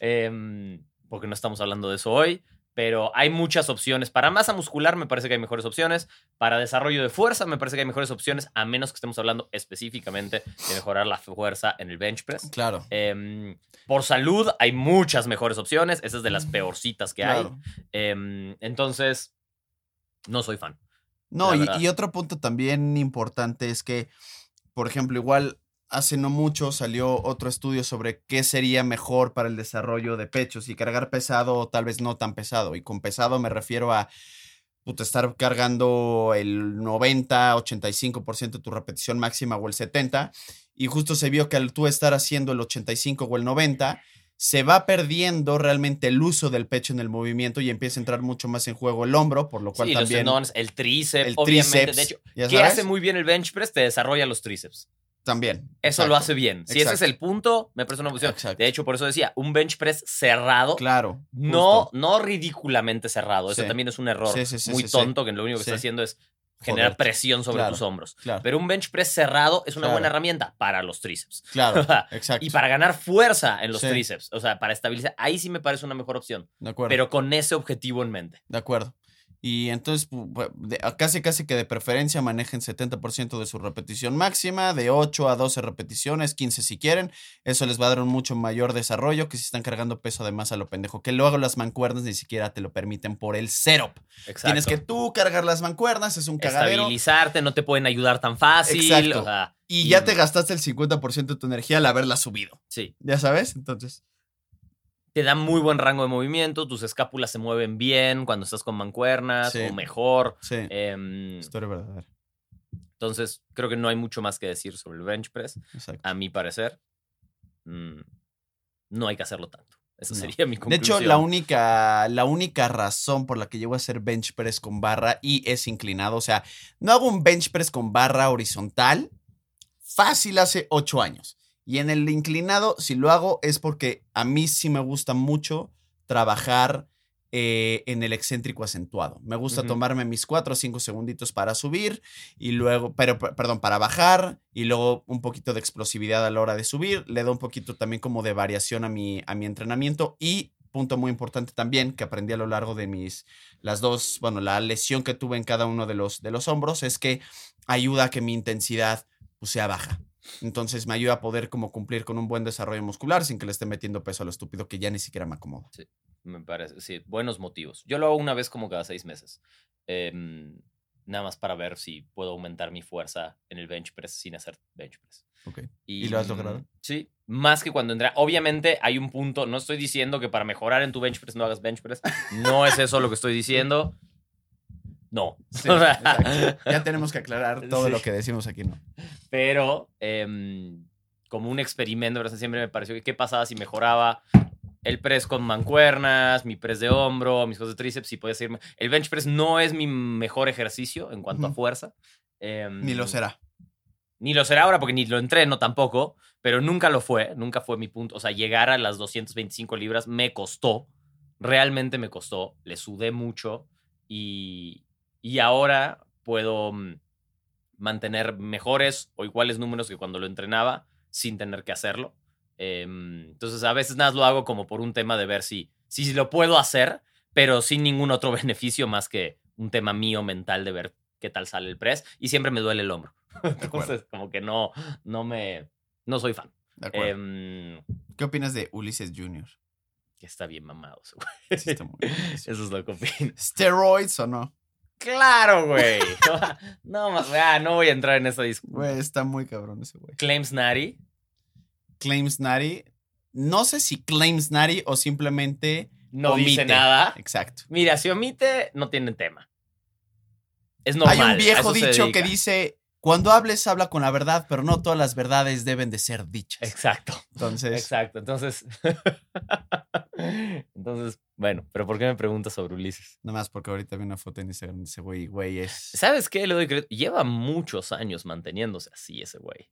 em, porque no estamos hablando de eso hoy. Pero hay muchas opciones. Para masa muscular me parece que hay mejores opciones. Para desarrollo de fuerza me parece que hay mejores opciones, a menos que estemos hablando específicamente de mejorar la fuerza en el bench press. Claro. Em, por salud hay muchas mejores opciones. Esa es de las peorcitas que claro. hay. Em, entonces, no soy fan. No, y otro punto también importante es que, por ejemplo, igual hace no mucho salió otro estudio sobre qué sería mejor para el desarrollo de pechos y cargar pesado o tal vez no tan pesado. Y con pesado me refiero a puta, estar cargando el 90, 85% de tu repetición máxima o el 70. Y justo se vio que al tú estar haciendo el 85 o el 90, se va perdiendo realmente el uso del pecho en el movimiento y empieza a entrar mucho más en juego el hombro, por lo cual Sí, los el tríceps, el obviamente. tríceps, de hecho, ¿ya ¿qué sabes? hace muy bien el bench press? Te desarrolla los tríceps. También. Eso lo hace bien. Si ese es el punto, me parece una opción. Exacto. De hecho, por eso decía, un bench press cerrado, Claro. no, justo. no ridículamente cerrado. Eso también es un error Sí, sí, sí, muy tonto que lo único que está haciendo es generar presión sobre Claro. tus hombros. Claro. Pero un bench press cerrado es una Claro. buena herramienta para los tríceps. Claro. [LAUGHS] Exacto. Y para ganar fuerza en los Sí. tríceps, o sea, para estabilizar, ahí sí me parece una mejor opción, De acuerdo. pero con ese objetivo en mente. De acuerdo. Y entonces, pu- pu- de- a- casi casi que de preferencia manejen 70% de su repetición máxima, de 8 a 12 repeticiones, 15 si quieren. Eso les va a dar un mucho mayor desarrollo que si están cargando peso además a lo pendejo. Que luego las mancuernas ni siquiera te lo permiten por el setup. Exacto. Tienes que tú cargar las mancuernas, es un cagadero. estabilizarte, no te pueden ayudar tan fácil. Exacto. O sea, Y ya te gastaste el 50% de tu energía al haberla subido. sí. ¿Ya sabes? Entonces, Te da muy buen rango de movimiento, tus escápulas se mueven bien cuando estás con mancuernas Sí. o mejor. sí. Em, Historia verdadera. entonces, creo que no hay mucho más que decir sobre el bench press. Exacto. A mi parecer, mm, no hay que hacerlo tanto. Esa No. sería mi De conclusión. hecho, la única, la única razón por la que llego a hacer bench press con barra y es inclinado, o sea, no hago un bench press con barra horizontal fácil hace ocho años. Y en el inclinado, si lo hago, es porque a mí sí me gusta mucho trabajar eh, en el excéntrico acentuado. Me gusta tomarme mis cuatro o cinco segunditos para subir y luego, pero, per- perdón, para bajar y luego un poquito de explosividad a la hora de subir. Le da un poquito también como de variación a mi, a mi entrenamiento y punto muy importante también que aprendí a lo largo de mis, las dos, bueno, la lesión que tuve en cada uno de los, de los hombros es que ayuda a que mi intensidad pues, sea baja. Entonces me ayuda a poder como cumplir con un buen desarrollo muscular sin que le esté metiendo peso a lo estúpido que ya ni siquiera me acomoda. Me parece, sí, buenos motivos. Yo lo hago una vez como cada seis meses. Em, nada más para ver si puedo aumentar mi fuerza en el bench press sin hacer bench press. Y, ¿Y lo has logrado? Sí, más que cuando entra. Obviamente hay un punto, no estoy diciendo que para mejorar en tu bench press no hagas bench press. No es eso lo que estoy diciendo. No. Sí. [LAUGHS] Ya [LAUGHS] tenemos que aclarar todo Sí. lo que decimos aquí, ¿no? Pero em, como un experimento, ¿verdad? siempre me pareció que qué pasaba si mejoraba el press con mancuernas, mi press de hombro, mis cosas de tríceps, y podía seguirme. El bench press no es mi mejor ejercicio en cuanto a Ujú. fuerza. em, Ni lo será. Ni lo será ahora porque ni lo entreno tampoco, pero nunca lo fue, nunca fue mi punto. O sea, llegar a las 225 libras me costó, realmente me costó, le sudé mucho y, y ahora puedo mm, mantener mejores o iguales números que cuando lo entrenaba sin tener que hacerlo. Em, entonces, a veces nada más lo hago como por un tema de ver si, si lo puedo hacer, pero sin ningún otro [LAUGHS] beneficio más que un tema mío mental de ver qué tal sale el press y siempre me duele el hombro. [LAUGHS] Entonces, como que no, no me, no soy fan. De acuerdo. Em, ¿Qué opinas de Ulises Jr.? que está bien mamado ese [LAUGHS] güey. Sí, está muy bien. Eso es lo que opino. ¿Steroids o no? Claro, güey. [LAUGHS] No, más, ah, no voy a entrar en esa discusión. Güey, está muy cabrón ese güey. Claims Nari. Claims Nari. No sé si claims Nari o simplemente. No dice Omite. nada. Exacto. Mira, si omite, no tiene tema. Es normal. Hay un viejo dicho que dice: Cuando hables, habla con la verdad, pero no todas las verdades deben de ser dichas. Exacto, Entonces, exacto. Entonces. [LAUGHS] Entonces, bueno, pero ¿por qué me preguntas sobre Ulises? nada más porque ahorita vi una foto en Instagram de ese güey, güey, es. ¿Sabes qué? Le doy crédito. Lleva muchos años manteniéndose así ese güey.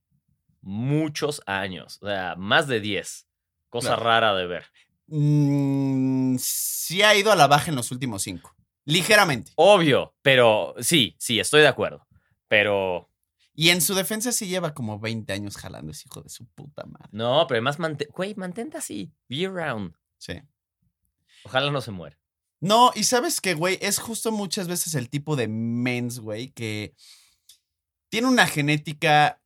Muchos años. O sea, más de 10. Cosa Claro. rara de ver. Mm, sí ha ido a la baja en los últimos cinco. Ligeramente. Obvio, pero sí, sí, estoy de acuerdo. Pero Y en su defensa sí lleva como 20 años jalando ese hijo de su puta madre. no, pero además, mante- güey, mantente así, year round. Sí. Ojalá no se muera. No, y sabes que, güey, es justo muchas veces el tipo de mens, güey, que tiene una genética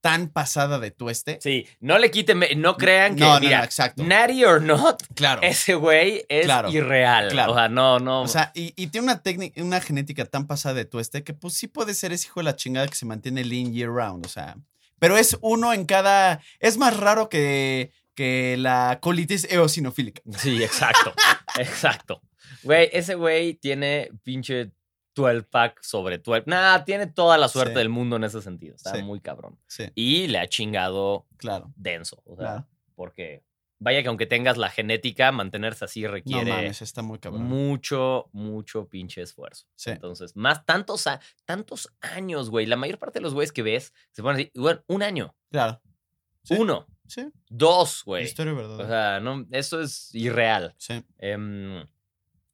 tan pasada de tueste. Sí, no le quiten, no crean que, no, no, mira, no, exacto. natty or not, claro. ese güey es Claro, irreal. claro. O sea, no, no. O sea, y, y tiene una técnica, una genética tan pasada de tueste que pues sí puede ser ese hijo de la chingada que se mantiene lean year round, o sea. Pero es uno en cada. Es más raro que, que la colitis eosinofílica. Sí, exacto. [LAUGHS] exacto. Güey, ese güey tiene pinche 12 pack sobre 12. Nada, tiene toda la suerte Sí. del mundo en ese sentido. Está Sí. muy cabrón. Sí, Y le ha chingado claro. denso. O sea, claro. porque vaya que aunque tengas la genética, mantenerse así No requiere mames, está muy cabrón. mucho, mucho pinche esfuerzo. Sí. Entonces, más tantos, a- tantos años, güey. La mayor parte de los güeyes que ves se ponen así, bueno, un año, Claro. Sí. uno, Sí. dos, güey. Historia O verdadera. sea, no, eso es irreal. sí. Em,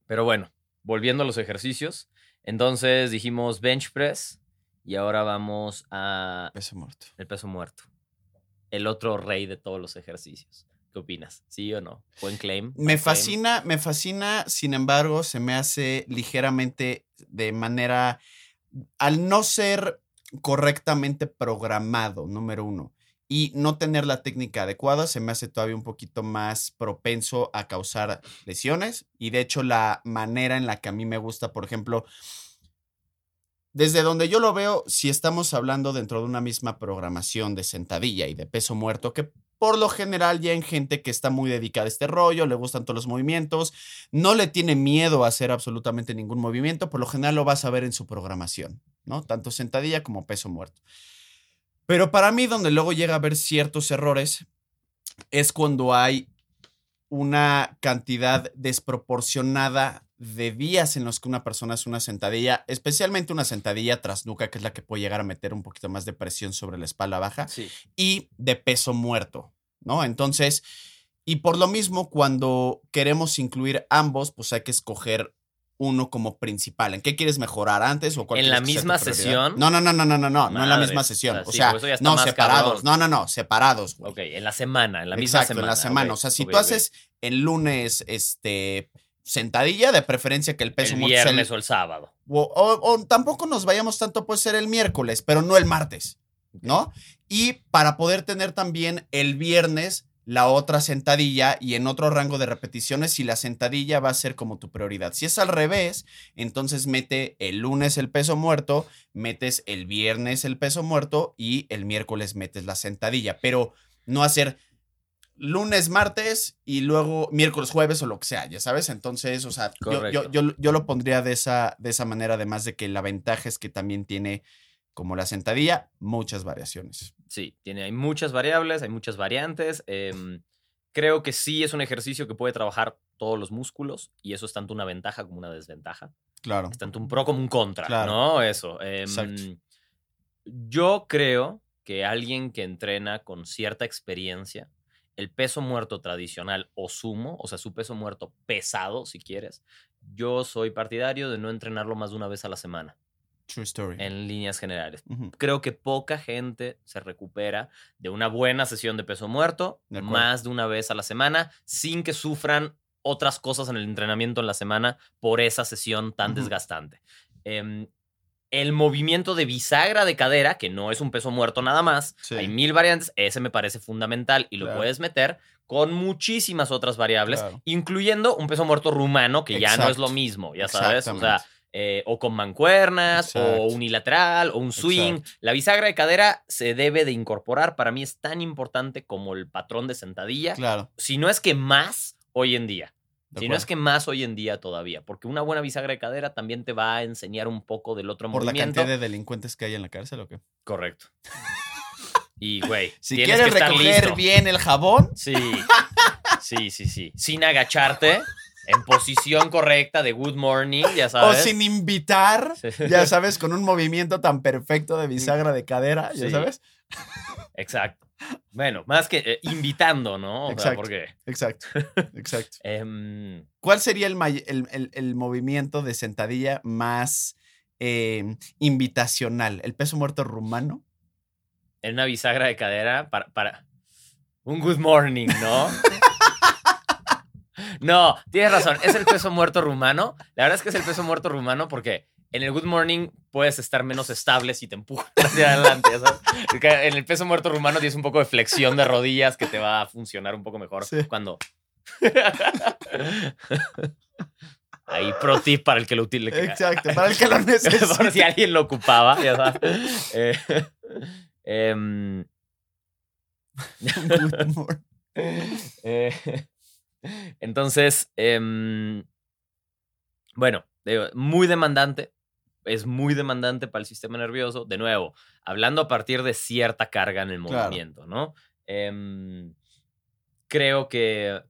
pero bueno, volviendo a los ejercicios. Entonces dijimos bench press y ahora vamos a Peso muerto. el peso muerto. El otro rey de todos los ejercicios. ¿Qué opinas? ¿Sí o no? Buen claim. Me claim. fascina, me fascina, sin embargo, se me hace ligeramente de manera, al no ser correctamente programado, número uno, y no tener la técnica adecuada, se me hace todavía un poquito más propenso a causar lesiones. Y de hecho, la manera en la que a mí me gusta, por ejemplo, desde donde yo lo veo, si estamos hablando dentro de una misma programación de sentadilla y de peso muerto, que por lo general ya en gente que está muy dedicada a este rollo, le gustan todos los movimientos, no le tiene miedo a hacer absolutamente ningún movimiento, por lo general lo vas a ver en su programación, ¿no? Tanto sentadilla como peso muerto. Pero para mí donde luego llega a haber ciertos errores es cuando hay una cantidad desproporcionada de días en los que una persona hace una sentadilla, especialmente una sentadilla tras nuca, que es la que puede llegar a meter un poquito más de presión sobre la espalda baja, Sí. y de peso muerto, ¿no? Entonces, y por lo mismo, cuando queremos incluir ambos, pues hay que escoger uno como principal. ¿En qué quieres mejorar antes o cuál ¿En la misma sesión? No, no, no, no, no, no, no, no en la misma sesión. O sea, no, separados. cabrón. No, no, no, separados, güey. Ok, en la semana, en la misma Exacto, semana. en la semana. o sea, si tú haces el lunes, este, sentadilla, de preferencia que el peso el sea el- viernes o el sábado. o, o- o tampoco nos vayamos tanto, puede ser el miércoles, pero no el martes, ¿no? Y para poder tener también el viernes la otra sentadilla y en otro rango de repeticiones si la sentadilla va a ser como tu prioridad. Si es al revés, entonces mete el lunes el peso muerto, metes el viernes el peso muerto y el miércoles metes la sentadilla, pero no hacer lunes, martes y luego miércoles, jueves o lo que sea, ya sabes. Entonces, o sea, yo, yo, yo lo pondría de esa, de esa manera, además de que la ventaja es que también tiene, como la sentadilla, muchas variaciones. Sí, tiene, hay muchas variables, hay muchas variantes. em, creo que sí es un ejercicio que puede trabajar todos los músculos y eso es tanto una ventaja como una desventaja. Claro. Es tanto un pro como un contra, Claro. ¿no? Eso. Exacto. yo creo que alguien que entrena con cierta experiencia, el peso muerto tradicional o sumo, o sea, su peso muerto pesado, si quieres, yo soy partidario de no entrenarlo más de una vez a la semana, True story. en líneas generales. Creo que poca gente se recupera de una buena sesión de peso muerto De más de una vez a la semana sin que sufran otras cosas en el entrenamiento en la semana por esa sesión tan desgastante. Em, el movimiento de bisagra de cadera, que no es un peso muerto nada más, Sí. hay mil variantes, ese me parece fundamental y lo Claro. puedes meter con muchísimas otras variables, Claro. incluyendo un peso muerto rumano, que ya no es lo mismo, ya sabes, o sea, Exactamente. Eh, o con mancuernas, o unilateral, o un swing. Exacto. La bisagra de cadera se debe de incorporar, para mí es tan importante como el patrón de sentadilla, Claro. si no es que más hoy en día. de Si no es que más hoy en día todavía, porque una buena bisagra de cadera también te va a enseñar un poco del otro Por la movimiento. cantidad de delincuentes que hay en la cárcel, ¿o qué? Correcto. Y, güey, [LAUGHS] Si tienes quieres que estar recoger listo. bien el jabón, Sí, sí, sí, sí. Sin agacharte, [LAUGHS] en posición correcta de good morning, ya o sabes. sin invitar, Sí. ya sabes, con un movimiento tan perfecto de bisagra de cadera, ya Sí. sabes. Exacto. Bueno, más que eh, invitando, ¿no? O sea, Exacto. porque... Exacto, exacto. [LAUGHS] em, ¿Cuál sería el, el- el- el movimiento de sentadilla más eh, invitacional? ¿El peso muerto rumano? en una bisagra de cadera para, para un good morning, ¿no? [LAUGHS] no, tienes razón, es el peso muerto rumano. La verdad es que es el peso muerto rumano porque en el good morning puedes estar menos estable si te empujas [LAUGHS] hacia adelante. En el peso muerto rumano tienes un poco de flexión de rodillas que te va a funcionar un poco mejor Sí. cuando... Ahí pro tip para el que lo utilice. Exacto, para el que lo [LAUGHS] necesite. Por si alguien lo ocupaba, ya sabes. Eh, em, [LAUGHS] Good morning. eh, entonces, em, bueno, muy demandante. Es muy demandante para el sistema nervioso. De nuevo, hablando a partir de cierta carga en el Claro. movimiento, ¿no? Em, creo que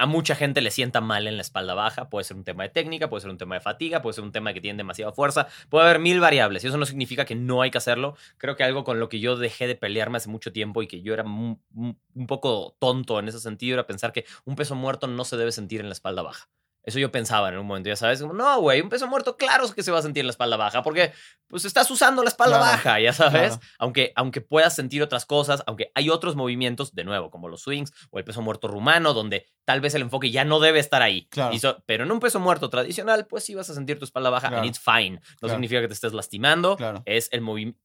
a mucha gente le sienta mal en la espalda baja. Puede ser un tema de técnica, puede ser un tema de fatiga, puede ser un tema de que tienen demasiada fuerza. Puede haber mil variables y eso no significa que no hay que hacerlo. Creo que algo con lo que yo dejé de pelearme hace mucho tiempo y que yo era mu- un poco tonto en ese sentido era pensar que un peso muerto no se debe sentir en la espalda baja. Eso yo pensaba en un momento, ya sabes, como, no, güey, un peso muerto, claro que se va a sentir en la espalda baja, porque pues estás usando la espalda Claro, baja, ya sabes. claro. Aunque, aunque puedas sentir otras cosas, aunque hay otros movimientos, de nuevo, como los swings o el peso muerto rumano, donde tal vez el enfoque ya no debe estar ahí. Claro. So- pero en un peso muerto tradicional, pues sí vas a sentir tu espalda baja, and it's fine. No significa que te estés lastimando, es el movimiento.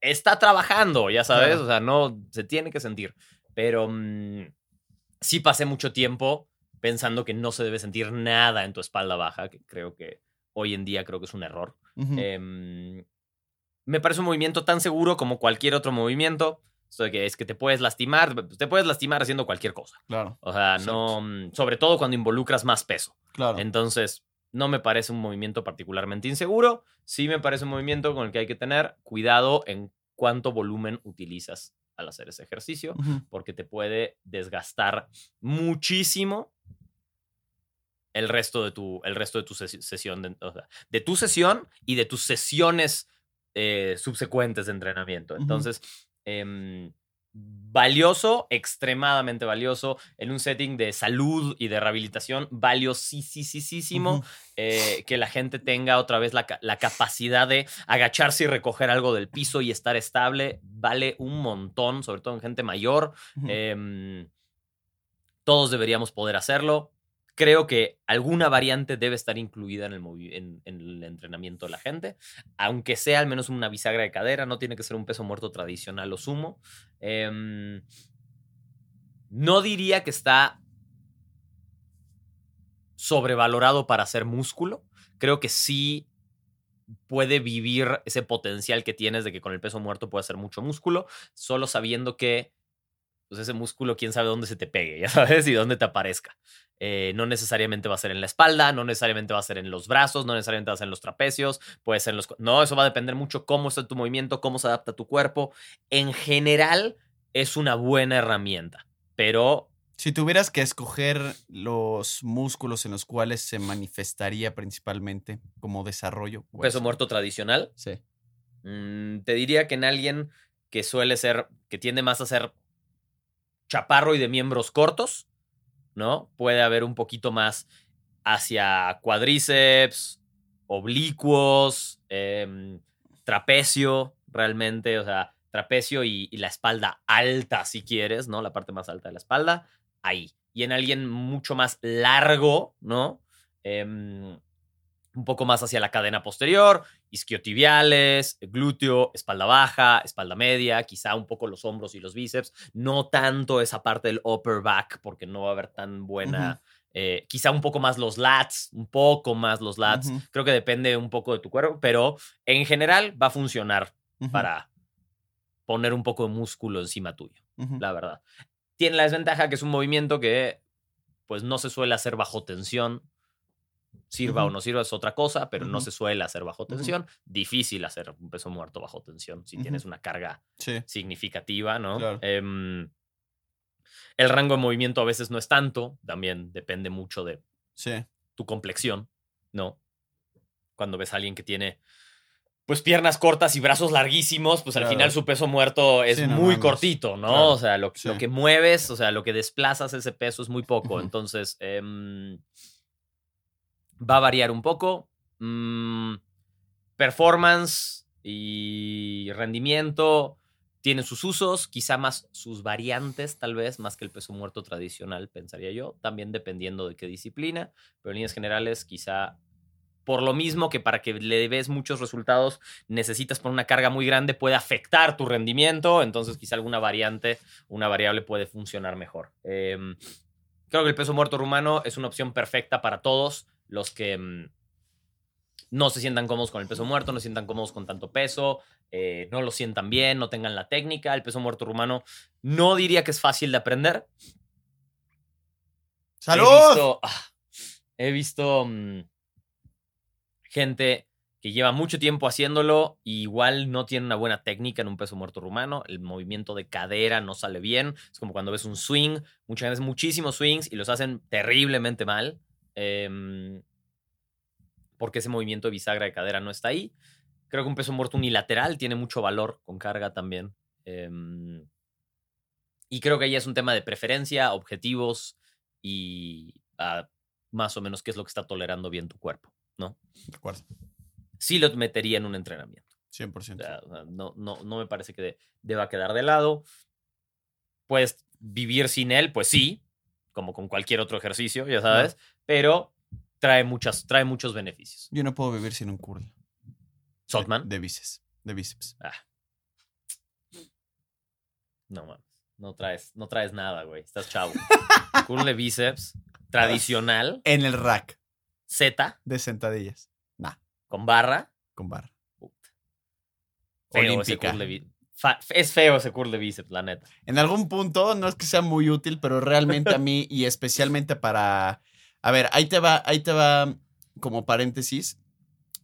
Está trabajando, ya sabes, o sea, no se tiene que sentir. Pero mm, sí pasé mucho tiempo pensando que no se debe sentir nada en tu espalda baja, que creo que hoy en día creo que es un error. Em, me parece un movimiento tan seguro como cualquier otro movimiento. Esto de que es que te puedes lastimar, te puedes lastimar haciendo cualquier cosa. Claro, O sea, no, mm, sobre todo cuando involucras más peso. claro. Entonces, no me parece un movimiento particularmente inseguro. Sí me parece un movimiento con el que hay que tener cuidado en cuánto volumen utilizas al hacer ese ejercicio, porque te puede desgastar muchísimo el resto de tu, el resto de tu ses- sesión, de, o sea, de tu sesión y de tus sesiones eh, subsecuentes de entrenamiento. Entonces, em, valioso, extremadamente valioso, en un setting de salud y de rehabilitación, valiosísimo Ujú. eh, que la gente tenga otra vez la, la capacidad de agacharse y recoger algo del piso y estar estable, vale un montón, sobre todo en gente mayor. Em, todos deberíamos poder hacerlo. Creo que alguna variante debe estar incluida en el, entrenamiento de la gente, aunque sea al menos una bisagra de cadera, no tiene que ser un peso muerto tradicional o sumo. Em, no diría que está sobrevalorado para hacer músculo. Creo que sí puede vivir ese potencial que tienes de que con el peso muerto puede hacer mucho músculo, solo sabiendo que pues ese músculo, quién sabe dónde se te pegue, ya [LAUGHS] sabes, y dónde te aparezca. Eh, no necesariamente va a ser en la espalda, no necesariamente va a ser en los brazos, no necesariamente va a ser en los trapecios, puede ser en los... No, eso va a depender mucho cómo está tu movimiento, cómo se adapta tu cuerpo. En general, es una buena herramienta, pero Si tuvieras que escoger los músculos en los cuales se manifestaría principalmente como desarrollo. peso hueso. muerto tradicional, Sí. Mm, te diría que en alguien que suele ser, que tiende más a ser chaparro y de miembros cortos, ¿no? Puede haber un poquito más hacia cuadríceps, oblicuos, em, trapecio, realmente, o sea, trapecio y, y la espalda alta, si quieres, ¿no? La parte más alta de la espalda, ahí. Y en alguien mucho más largo, ¿no? Em, un poco más hacia la cadena posterior, isquiotibiales, glúteo, espalda baja, espalda media, quizá un poco los hombros y los bíceps, no tanto esa parte del upper back porque no va a haber tan buena, eh, quizá un poco más los lats, un poco más los lats, creo que depende un poco de tu cuerpo, pero en general va a funcionar para poner un poco de músculo encima tuyo, la verdad. Tiene la desventaja que es un movimiento que pues no se suele hacer bajo tensión. Sirva o no sirva es otra cosa, pero no se suele hacer bajo tensión. Difícil hacer un peso muerto bajo tensión si tienes una carga Sí. significativa, ¿no? Claro. Em, el rango de movimiento a veces no es tanto, también depende mucho de Sí. tu complexión, ¿no? Cuando ves a alguien que tiene pues piernas cortas y brazos larguísimos, pues al final su peso muerto es Sí, no muy cortito, ¿no? Claro. O sea, lo, Sí. lo que mueves, o sea, lo que desplazas ese peso es muy poco. Entonces, em, va a variar un poco. Mm, performance y rendimiento tienen sus usos, quizá más sus variantes, tal vez, más que el peso muerto tradicional, pensaría yo, también dependiendo de qué disciplina, pero en líneas generales, quizá por lo mismo que para que le ves muchos resultados necesitas poner una carga muy grande, puede afectar tu rendimiento, entonces quizá alguna variante, una variable puede funcionar mejor. Em, creo que el peso muerto rumano es una opción perfecta para todos los que mm, no se sientan cómodos con el peso muerto, no se sientan cómodos con tanto peso, eh, no lo sientan bien, no tengan la técnica. El peso muerto rumano no diría que es fácil de aprender. He ¡Salud! visto, ah, he visto, mm, gente que lleva mucho tiempo haciéndolo y igual no tiene una buena técnica en un peso muerto rumano. El movimiento de cadera no sale bien. Es como cuando ves un swing, muchas veces muchísimos swings y los hacen terriblemente mal. Em, porque ese movimiento de bisagra de cadera no está ahí. Creo que un peso muerto unilateral tiene mucho valor con carga también. em, y creo que ahí es un tema de preferencia, objetivos y ah, más o menos qué es lo que está tolerando bien tu cuerpo, ¿no? De acuerdo. Sí lo metería en un entrenamiento. 100%. O sea, no, no, no me parece que de- deba quedar de lado. Puedes vivir sin él, pues sí, como con cualquier otro ejercicio, ya sabes, pero trae, muchas, trae muchos beneficios. Yo no puedo vivir sin un curl. de- Sotman, De, bíceps. De bíceps. ah. no mames, no traes, no traes nada, güey, estás chavo. [LAUGHS] Curl de bíceps, tradicional, En el rack Z, de sentadillas. con barra. Con barra. Feo Olímpica. Es feo ese curl de bíceps, la neta. En algún punto, no es que sea muy útil, pero realmente a mí y especialmente para... A ver, ahí te va, ahí te va como paréntesis,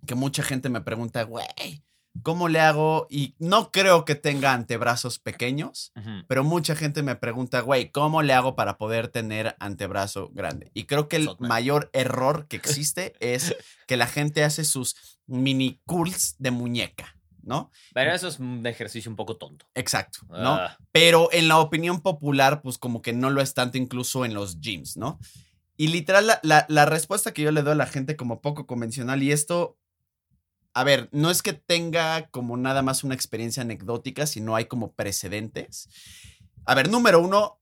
que mucha gente me pregunta, güey, ¿cómo le hago? Y no creo que tenga antebrazos pequeños, pero mucha gente me pregunta, güey, ¿cómo le hago para poder tener antebrazo grande? Y creo que el Sotman. mayor error que [LAUGHS] existe es que la gente hace sus mini curls de muñeca, ¿no? Pero eso es un ejercicio un poco tonto. Exacto, ¿no? Ah, Pero en la opinión popular, pues como que no lo es tanto incluso en los gyms, ¿no? Y literal, la, la- la respuesta que yo le doy a la gente como poco convencional, y esto, a ver, no es que tenga como nada más una experiencia anecdótica, sino hay como precedentes. A ver, número uno,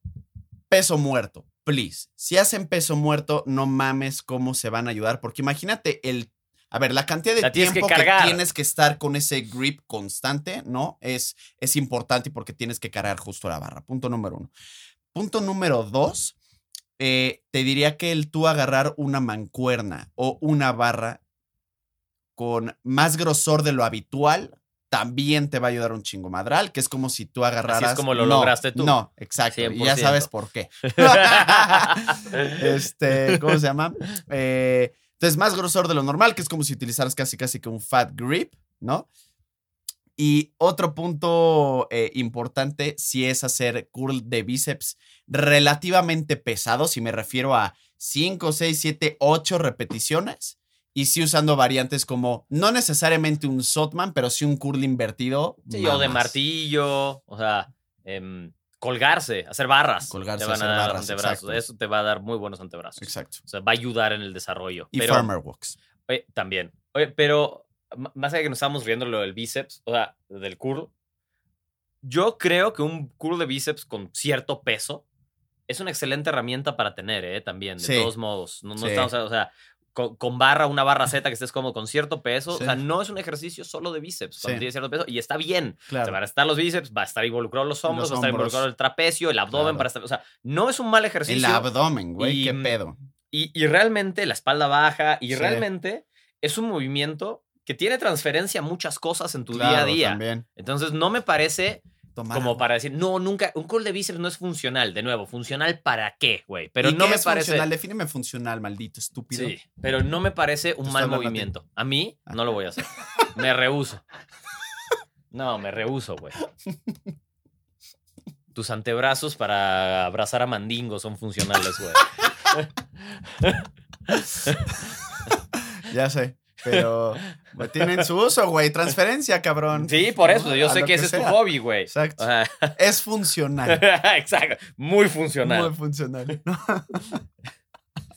peso muerto, please. Si hacen peso muerto, no mames cómo se van a ayudar, porque imagínate el... A ver, la cantidad de La tienes que tiempo que, tienes que estar con ese grip constante, ¿no? Es, es importante porque tienes que cargar justo la barra. Punto número uno. Punto número dos, eh, te diría que el tú agarrar una mancuerna o una barra con más grosor de lo habitual también te va a ayudar un chingo madral, que es como si tú agarraras. como lo No, lograste tú. No, exacto. Y ya 100%. sabes por qué. [LAUGHS] este, ¿cómo se llama? Eh, entonces, más grosor de lo normal, que es como si utilizaras casi, casi que un fat grip, ¿no? Y otro punto eh, importante, si es hacer curl de bíceps relativamente pesado, si me refiero a 5, 6, 7, 8 repeticiones. Y sí usando variantes como, no necesariamente un Sotman, pero sí un curl invertido. Sí, o de martillo, o sea, em, colgarse, hacer barras. Colgarse, te van hacer a dar barras, antebrazos. Eso te va a dar muy buenos antebrazos. Exacto. O sea, va a ayudar en el desarrollo. Y pero, farmer walks. oye, también. Oye, pero más allá de que nos estábamos riendo lo del bíceps, o sea, del curl, yo creo que un curl de bíceps con cierto peso es una excelente herramienta para tener, ¿eh? También, de Sí. todos modos. No, no Sí. estamos, o sea, con, con barra, una barra Z que estés cómodo con cierto peso. Sí. O sea, no es un ejercicio solo de bíceps. Cuando Sí. tiene cierto peso y está bien. Claro. Se van a estar los bíceps, va a estar involucrado los hombros, Los va a estar hombros. involucrado el trapecio, el abdomen Claro. para estar. O sea, no es un mal El ejercicio. abdomen, güey, qué pedo. Y, y realmente la espalda baja y Sí. realmente es un movimiento que tiene transferencia a muchas cosas en tu día a día. También. Entonces no me parece Tomar como para decir, no, nunca, un curl de bíceps no es funcional. De nuevo, ¿funcional para qué, güey? Pero ¿Y no qué me es parece... funcional? Defíneme funcional, maldito estúpido. Sí, pero no me parece un mal a movimiento. A mí no lo voy a hacer. Me rehuso. No, me rehuso, güey. Tus antebrazos para abrazar a mandingos son funcionales, güey. [LAUGHS] Ya sé. Pero pues, tienen su uso, güey. Transferencia, cabrón. Sí, por eso. No, Yo sé que ese es tu hobby, güey. Exacto. Es funcional. [LAUGHS] Exacto. Muy funcional. Muy funcional. [LAUGHS]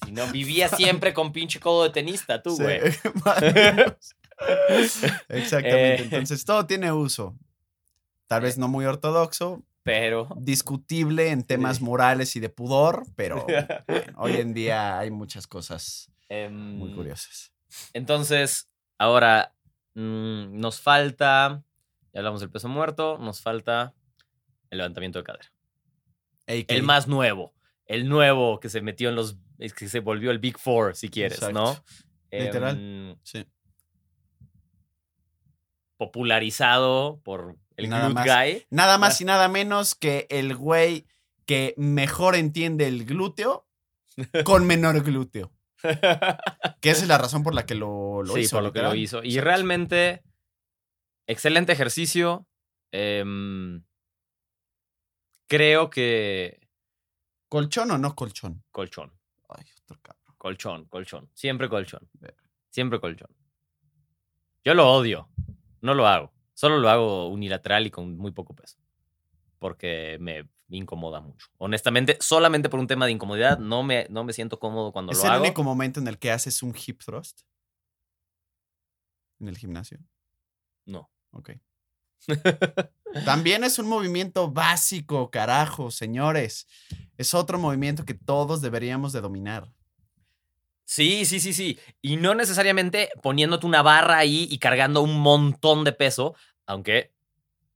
Si no, vivía siempre con pinche codo de tenista, tú, Sí, güey. [LAUGHS] menos. Exactamente. Eh. Entonces, todo tiene uso. Tal vez no muy ortodoxo, Pero. discutible en temas Sí. morales y de pudor, pero bueno, hoy en día hay muchas cosas em, muy curiosas. Entonces, ahora mm, nos falta. Ya hablamos del peso muerto, nos falta el levantamiento de cadera. El más nuevo. El nuevo que se metió en los. que se volvió el Big Four, si quieres, ¿no? Literal. Em, Sí. popularizado por el Nada Glute más. Guy. Nada más y nada menos que el güey que mejor entiende el glúteo [LAUGHS] con menor glúteo. Que esa es la razón por la que lo, lo sí, hizo. por lo que lo hizo. Y realmente, excelente ejercicio. Em, creo que ¿Colchón o no colchón? colchón, Ay, otro cabrón. colchón, colchón. Siempre colchón. Siempre colchón. Yo lo odio. No lo hago. Solo lo hago unilateral y con muy poco peso. Porque me me incomoda mucho. Honestamente, solamente por un tema de incomodidad, no me, no me siento cómodo cuando ¿Es lo el hago. único momento en el que haces un hip thrust? ¿En el gimnasio? No. Ok. [LAUGHS] También es un movimiento básico, carajo, señores. Es otro movimiento que todos deberíamos de dominar. Sí, sí, sí, sí. Y no necesariamente poniéndote una barra ahí y cargando un montón de peso, aunque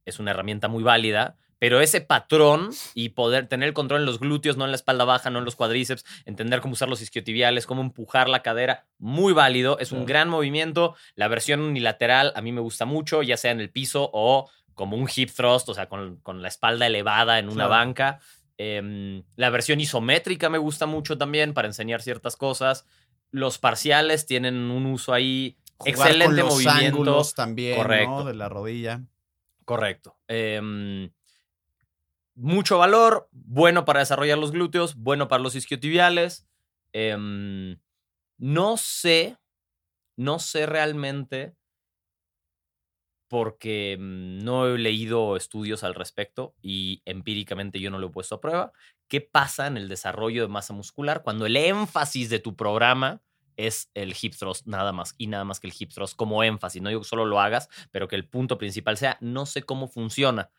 es una herramienta muy válida. Pero ese patrón y poder tener el control en los glúteos, no en la espalda baja, no en los cuádriceps, entender cómo usar los isquiotibiales, cómo empujar la cadera, muy válido. Es un gran movimiento. La versión unilateral a mí me gusta mucho, ya sea en el piso o como un hip thrust, o sea, con, con la espalda elevada en una Claro. banca. Em, la versión isométrica me gusta mucho también para enseñar ciertas cosas. Los parciales tienen un uso ahí Jugar excelente con los movimiento. ángulos también, Correcto. ¿no? De la rodilla. Correcto. Em, mucho valor, bueno para desarrollar los glúteos, bueno para los isquiotibiales. Em, no sé, no sé realmente porque mm, no he leído estudios al respecto y empíricamente yo no lo he puesto a prueba. ¿Qué pasa en el desarrollo de masa muscular cuando el énfasis de tu programa es el hip thrust nada más y nada más que el hip thrust como énfasis? No digo que solo lo hagas, pero que el punto principal sea, no sé cómo funciona.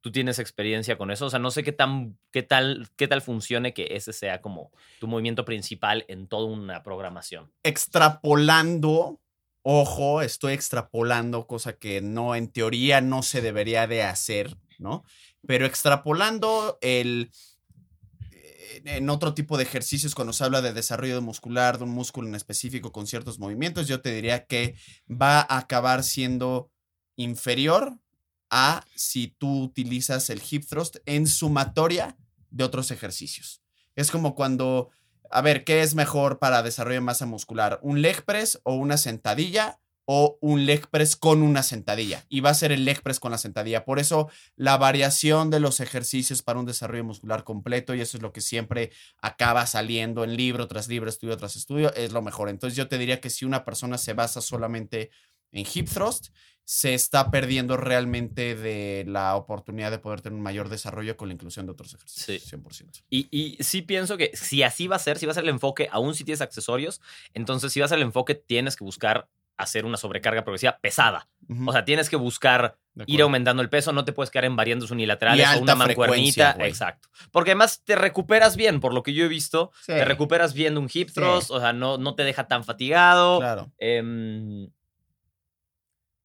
¿Tú tienes experiencia con eso? O sea, no sé qué, tan, qué, tal, qué tal funcione que ese sea como tu movimiento principal en toda una programación. Extrapolando, ojo, estoy extrapolando, cosa que no, en teoría no se debería de hacer, ¿no? Pero extrapolando el en otro tipo de ejercicios, cuando se habla de desarrollo muscular, de un músculo en específico con ciertos movimientos, yo te diría que va a acabar siendo inferior a si tú utilizas el hip thrust en sumatoria de otros ejercicios. Es como cuando, a ver, ¿qué es mejor para desarrollo de masa muscular? ¿Un leg press o una sentadilla? O un leg press con una sentadilla. Y va a ser el leg press con la sentadilla. Por eso la variación de los ejercicios para un desarrollo muscular completo, y eso es lo que siempre acaba saliendo en libro tras libro, estudio tras estudio, es lo mejor. Entonces yo te diría que si una persona se basa solamente en hip thrust, se está perdiendo realmente de la oportunidad de poder tener un mayor desarrollo con la inclusión de otros ejercicios. Sí. 100%. Y, y sí pienso que si así va a ser, si va a ser el enfoque, aún si tienes accesorios, entonces si va a ser el enfoque, tienes que buscar hacer una sobrecarga progresiva pesada. O sea, tienes que buscar ir aumentando el peso, no te puedes quedar en variantes unilaterales o una mancuernita. Exacto. Porque además te recuperas bien, por lo que yo he visto. Sí, Te recuperas bien de un hip Sí. thrust, o sea, no, no te deja tan fatigado. Claro. Em,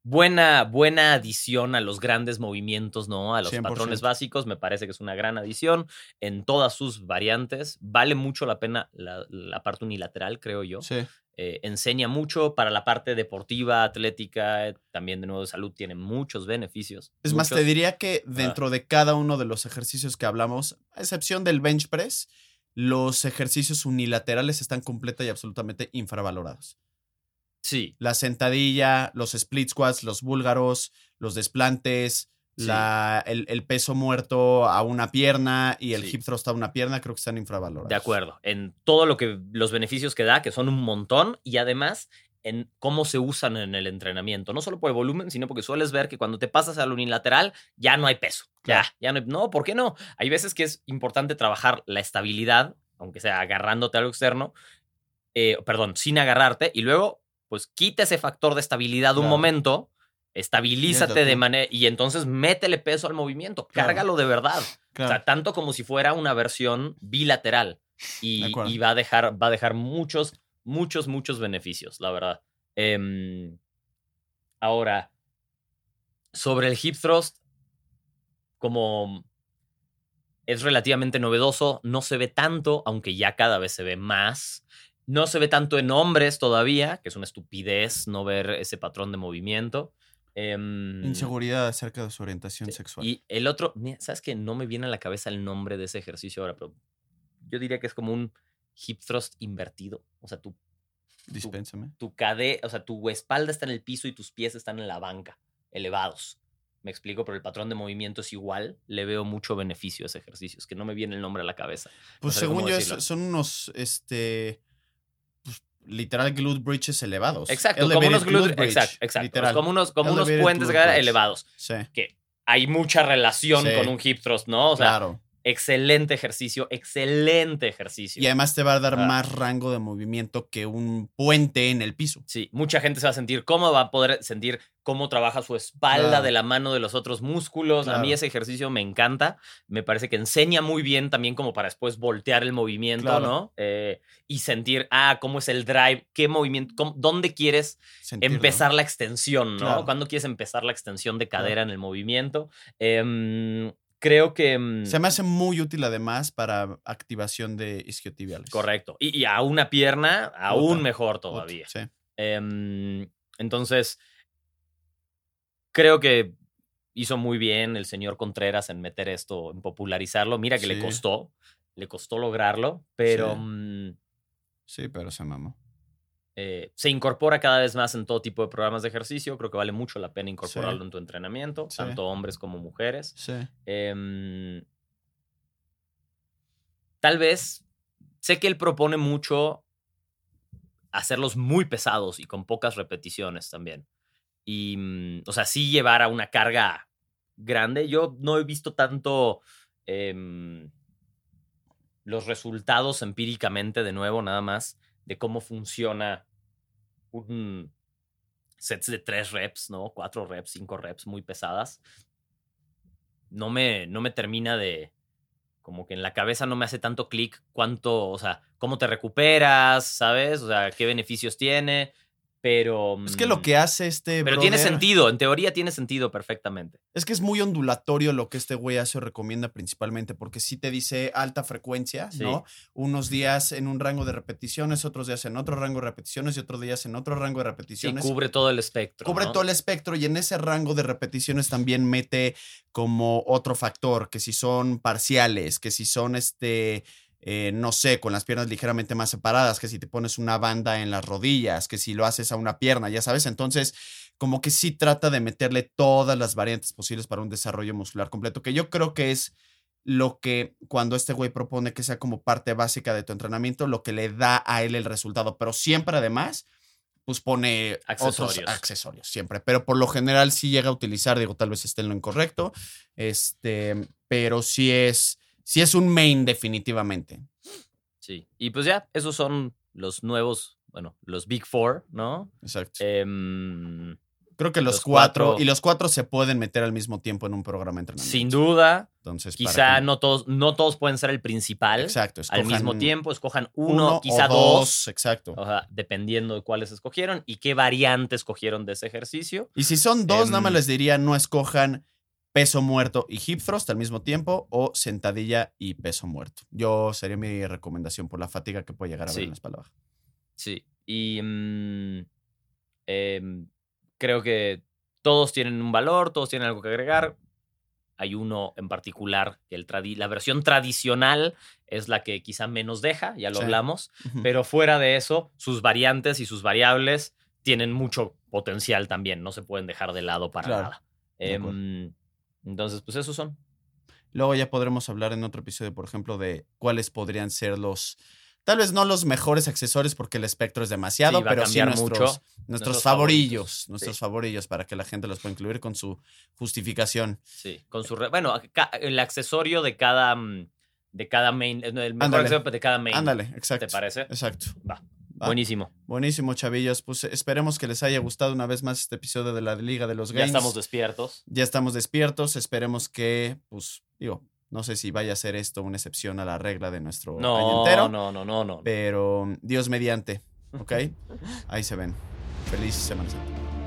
buena, buena adición a los grandes movimientos, ¿no? A los 100%. patrones básicos. Me parece que es una gran adición en todas sus variantes. Vale mucho la pena la, la parte unilateral, creo yo. Sí. Eh, enseña mucho para la parte deportiva, atlética, eh, también de nuevo de salud, tiene muchos beneficios. Es más, te diría que dentro de cada uno de los ejercicios que hablamos, a excepción del bench press, los ejercicios unilaterales están completa y absolutamente infravalorados. Sí, La sentadilla, los split squats, los búlgaros, los desplantes, Sí. la, el, el peso muerto a una pierna y el Sí. hip thrust a una pierna, creo que están infravalorados. de acuerdo. En todo lo que los beneficios que da, que son un montón, y además en cómo se usan en el entrenamiento. No solo por el volumen, sino porque sueles ver que cuando te pasas al unilateral ya no hay peso. Claro. Ya, ya no hay. No, ¿por qué no? Hay veces que es importante trabajar la estabilidad, aunque sea agarrándote a algo externo, eh, perdón, sin agarrarte, y luego, pues quita ese factor de estabilidad un momento, estabilízate de manera. Y entonces métele peso al movimiento, Claro. cárgalo de verdad. Claro. O sea, tanto como si fuera una versión bilateral. Y va, a dejar, va a dejar muchos, muchos, muchos beneficios, la verdad. Em, ahora, sobre el hip thrust, como es relativamente novedoso, no se ve tanto, aunque ya cada vez se ve más. No se ve tanto en hombres todavía, que es una estupidez no ver ese patrón de movimiento. Em, Inseguridad acerca de su orientación sexual. y el otro, ¿sabes que No me viene a la cabeza el nombre de ese ejercicio ahora, pero yo diría que es como un hip thrust invertido. O sea, tu, Dispénsame. tu cade, o sea, tu espalda está en el piso y tus pies están en la banca, elevados. Me explico, pero el patrón de movimiento es igual. Le veo mucho beneficio a ese ejercicio. Es que no me viene el nombre a la cabeza. Pues sé según yo, decirlo. son unos, este, literal glute bridges elevados. Exacto, como unos glúteos. bridge, Exacto, exacto. Literal. Como unos, como unos puentes glute elevados. Sí, Hay mucha relación Sí. con un hip thrust, ¿no? O sea, claro. Excelente ejercicio, excelente ejercicio. Y además te va a dar Ah. más rango de movimiento que un puente en el piso. Sí, mucha gente se va a sentir cómoda, va a poder sentir cómo trabaja su espalda Claro. de la mano de los otros músculos. A mí ese ejercicio me encanta. Me parece que enseña muy bien también como para después voltear el movimiento, Claro. ¿no? Eh, y sentir, ah, cómo es el drive, qué movimiento, cómo- dónde quieres sentirlo. empezar la extensión, ¿no? ¿Cuándo quieres empezar la extensión de cadera en el movimiento? Em, creo que... mm, Se me hace muy útil además para activación de isquiotibiales. Correcto. Y, y a una pierna, aún mejor todavía. Sí. Em, entonces, creo que hizo muy bien el señor Contreras en meter esto, en popularizarlo. Mira que le costó, le costó lograrlo, pero Sí. mm, Sí, pero se mamó. Eh, se incorpora cada vez más en todo tipo de programas de ejercicio. Creo que vale mucho la pena incorporarlo Sí. en tu entrenamiento, Sí. tanto hombres como mujeres. Sí. Em, tal vez, sé que él propone mucho hacerlos muy pesados y con pocas repeticiones también. Y, mm, o sea, sí llevar a una carga grande. Yo no he visto tanto em, los resultados empíricamente, de nuevo, nada más, de cómo funciona un sets de tres reps, ¿no? Cuatro reps, cinco reps muy pesadas no me, no me termina de. Como que en la cabeza no me hace tanto clic cuánto, o sea, cómo te recuperas, ¿sabes? O sea, qué beneficios tiene. Pero. Es que lo mm, que hace este. Pero tiene sentido, en teoría tiene sentido perfectamente. Es que es muy ondulatorio lo que este güey hace o recomienda principalmente, porque sí te dice alta frecuencia, Sí. ¿no? Unos días en un rango de repeticiones, otros días en otro rango de repeticiones y otros días en otro rango de repeticiones. cubre todo el espectro. Cubre ¿no? todo el espectro y en ese rango de repeticiones también mete como otro factor, que si son parciales, que si son este, eh, no sé, con las piernas ligeramente más separadas, que si te pones una banda en las rodillas, que si lo haces a una pierna, ya sabes, entonces como que sí trata de meterle todas las variantes posibles para un desarrollo muscular completo, que yo creo que es lo que cuando este güey propone que sea como parte básica de tu entrenamiento, lo que le da a él el resultado, pero siempre además pues pone Accesorios. otros accesorios siempre, pero por lo general sí llega a utilizar, digo, tal vez esté en lo incorrecto, este, pero sí es, sí es un main definitivamente. Sí. Y pues ya, esos son los nuevos, bueno, los Big Four, ¿no? Exacto. Em, Creo que los, los cuatro, cuatro- y los cuatro se pueden meter al mismo tiempo en un programa de entrenamiento. sin duda, Entonces, quizá no todos, no todos pueden ser el principal. Exacto. al mismo tiempo, escojan uno, quizá dos, Exacto. o sea, dependiendo de cuáles escogieron y qué variante escogieron de ese ejercicio. Y si son dos, nada más Em, les diría, no escojan peso muerto y hip thrust al mismo tiempo o sentadilla y peso muerto. Yo sería mi recomendación por la fatiga que puede llegar a haber Sí. en la espalda baja. Sí. Y mm, em, creo que todos tienen un valor, todos tienen algo que agregar. Hay uno en particular que el la versión tradicional es la que quizá menos deja, ya lo Sí. hablamos, pero fuera de eso, sus variantes y sus variables tienen mucho potencial también, no se pueden dejar de lado para Claro, nada. Entonces, pues esos son. Luego ya podremos hablar en otro episodio, por ejemplo, de cuáles podrían ser los, tal vez no los mejores accesorios porque el espectro es demasiado, Sí, pero sí nuestros, mucho. nuestros, Nuestros favorillos, favoritos, nuestros sí. favorillos para que la gente los pueda incluir con su justificación. Sí, con su bueno, el accesorio de cada mm, de cada main, el mejor accesorio de cada main. Ándale, exacto. ¿Te parece? Exacto. Va. Va. Buenísimo. Buenísimo, chavillos. Pues esperemos que les haya gustado una vez más este episodio de la Liga de los Ya Games. estamos despiertos. ya estamos despiertos. Esperemos que, pues, digo, no sé si vaya a ser esto una excepción a la regla de nuestro año No, entero, no, no, no, no. pero Dios mediante, ¿ok? [LAUGHS] Ahí se ven. Feliz Semana Santa.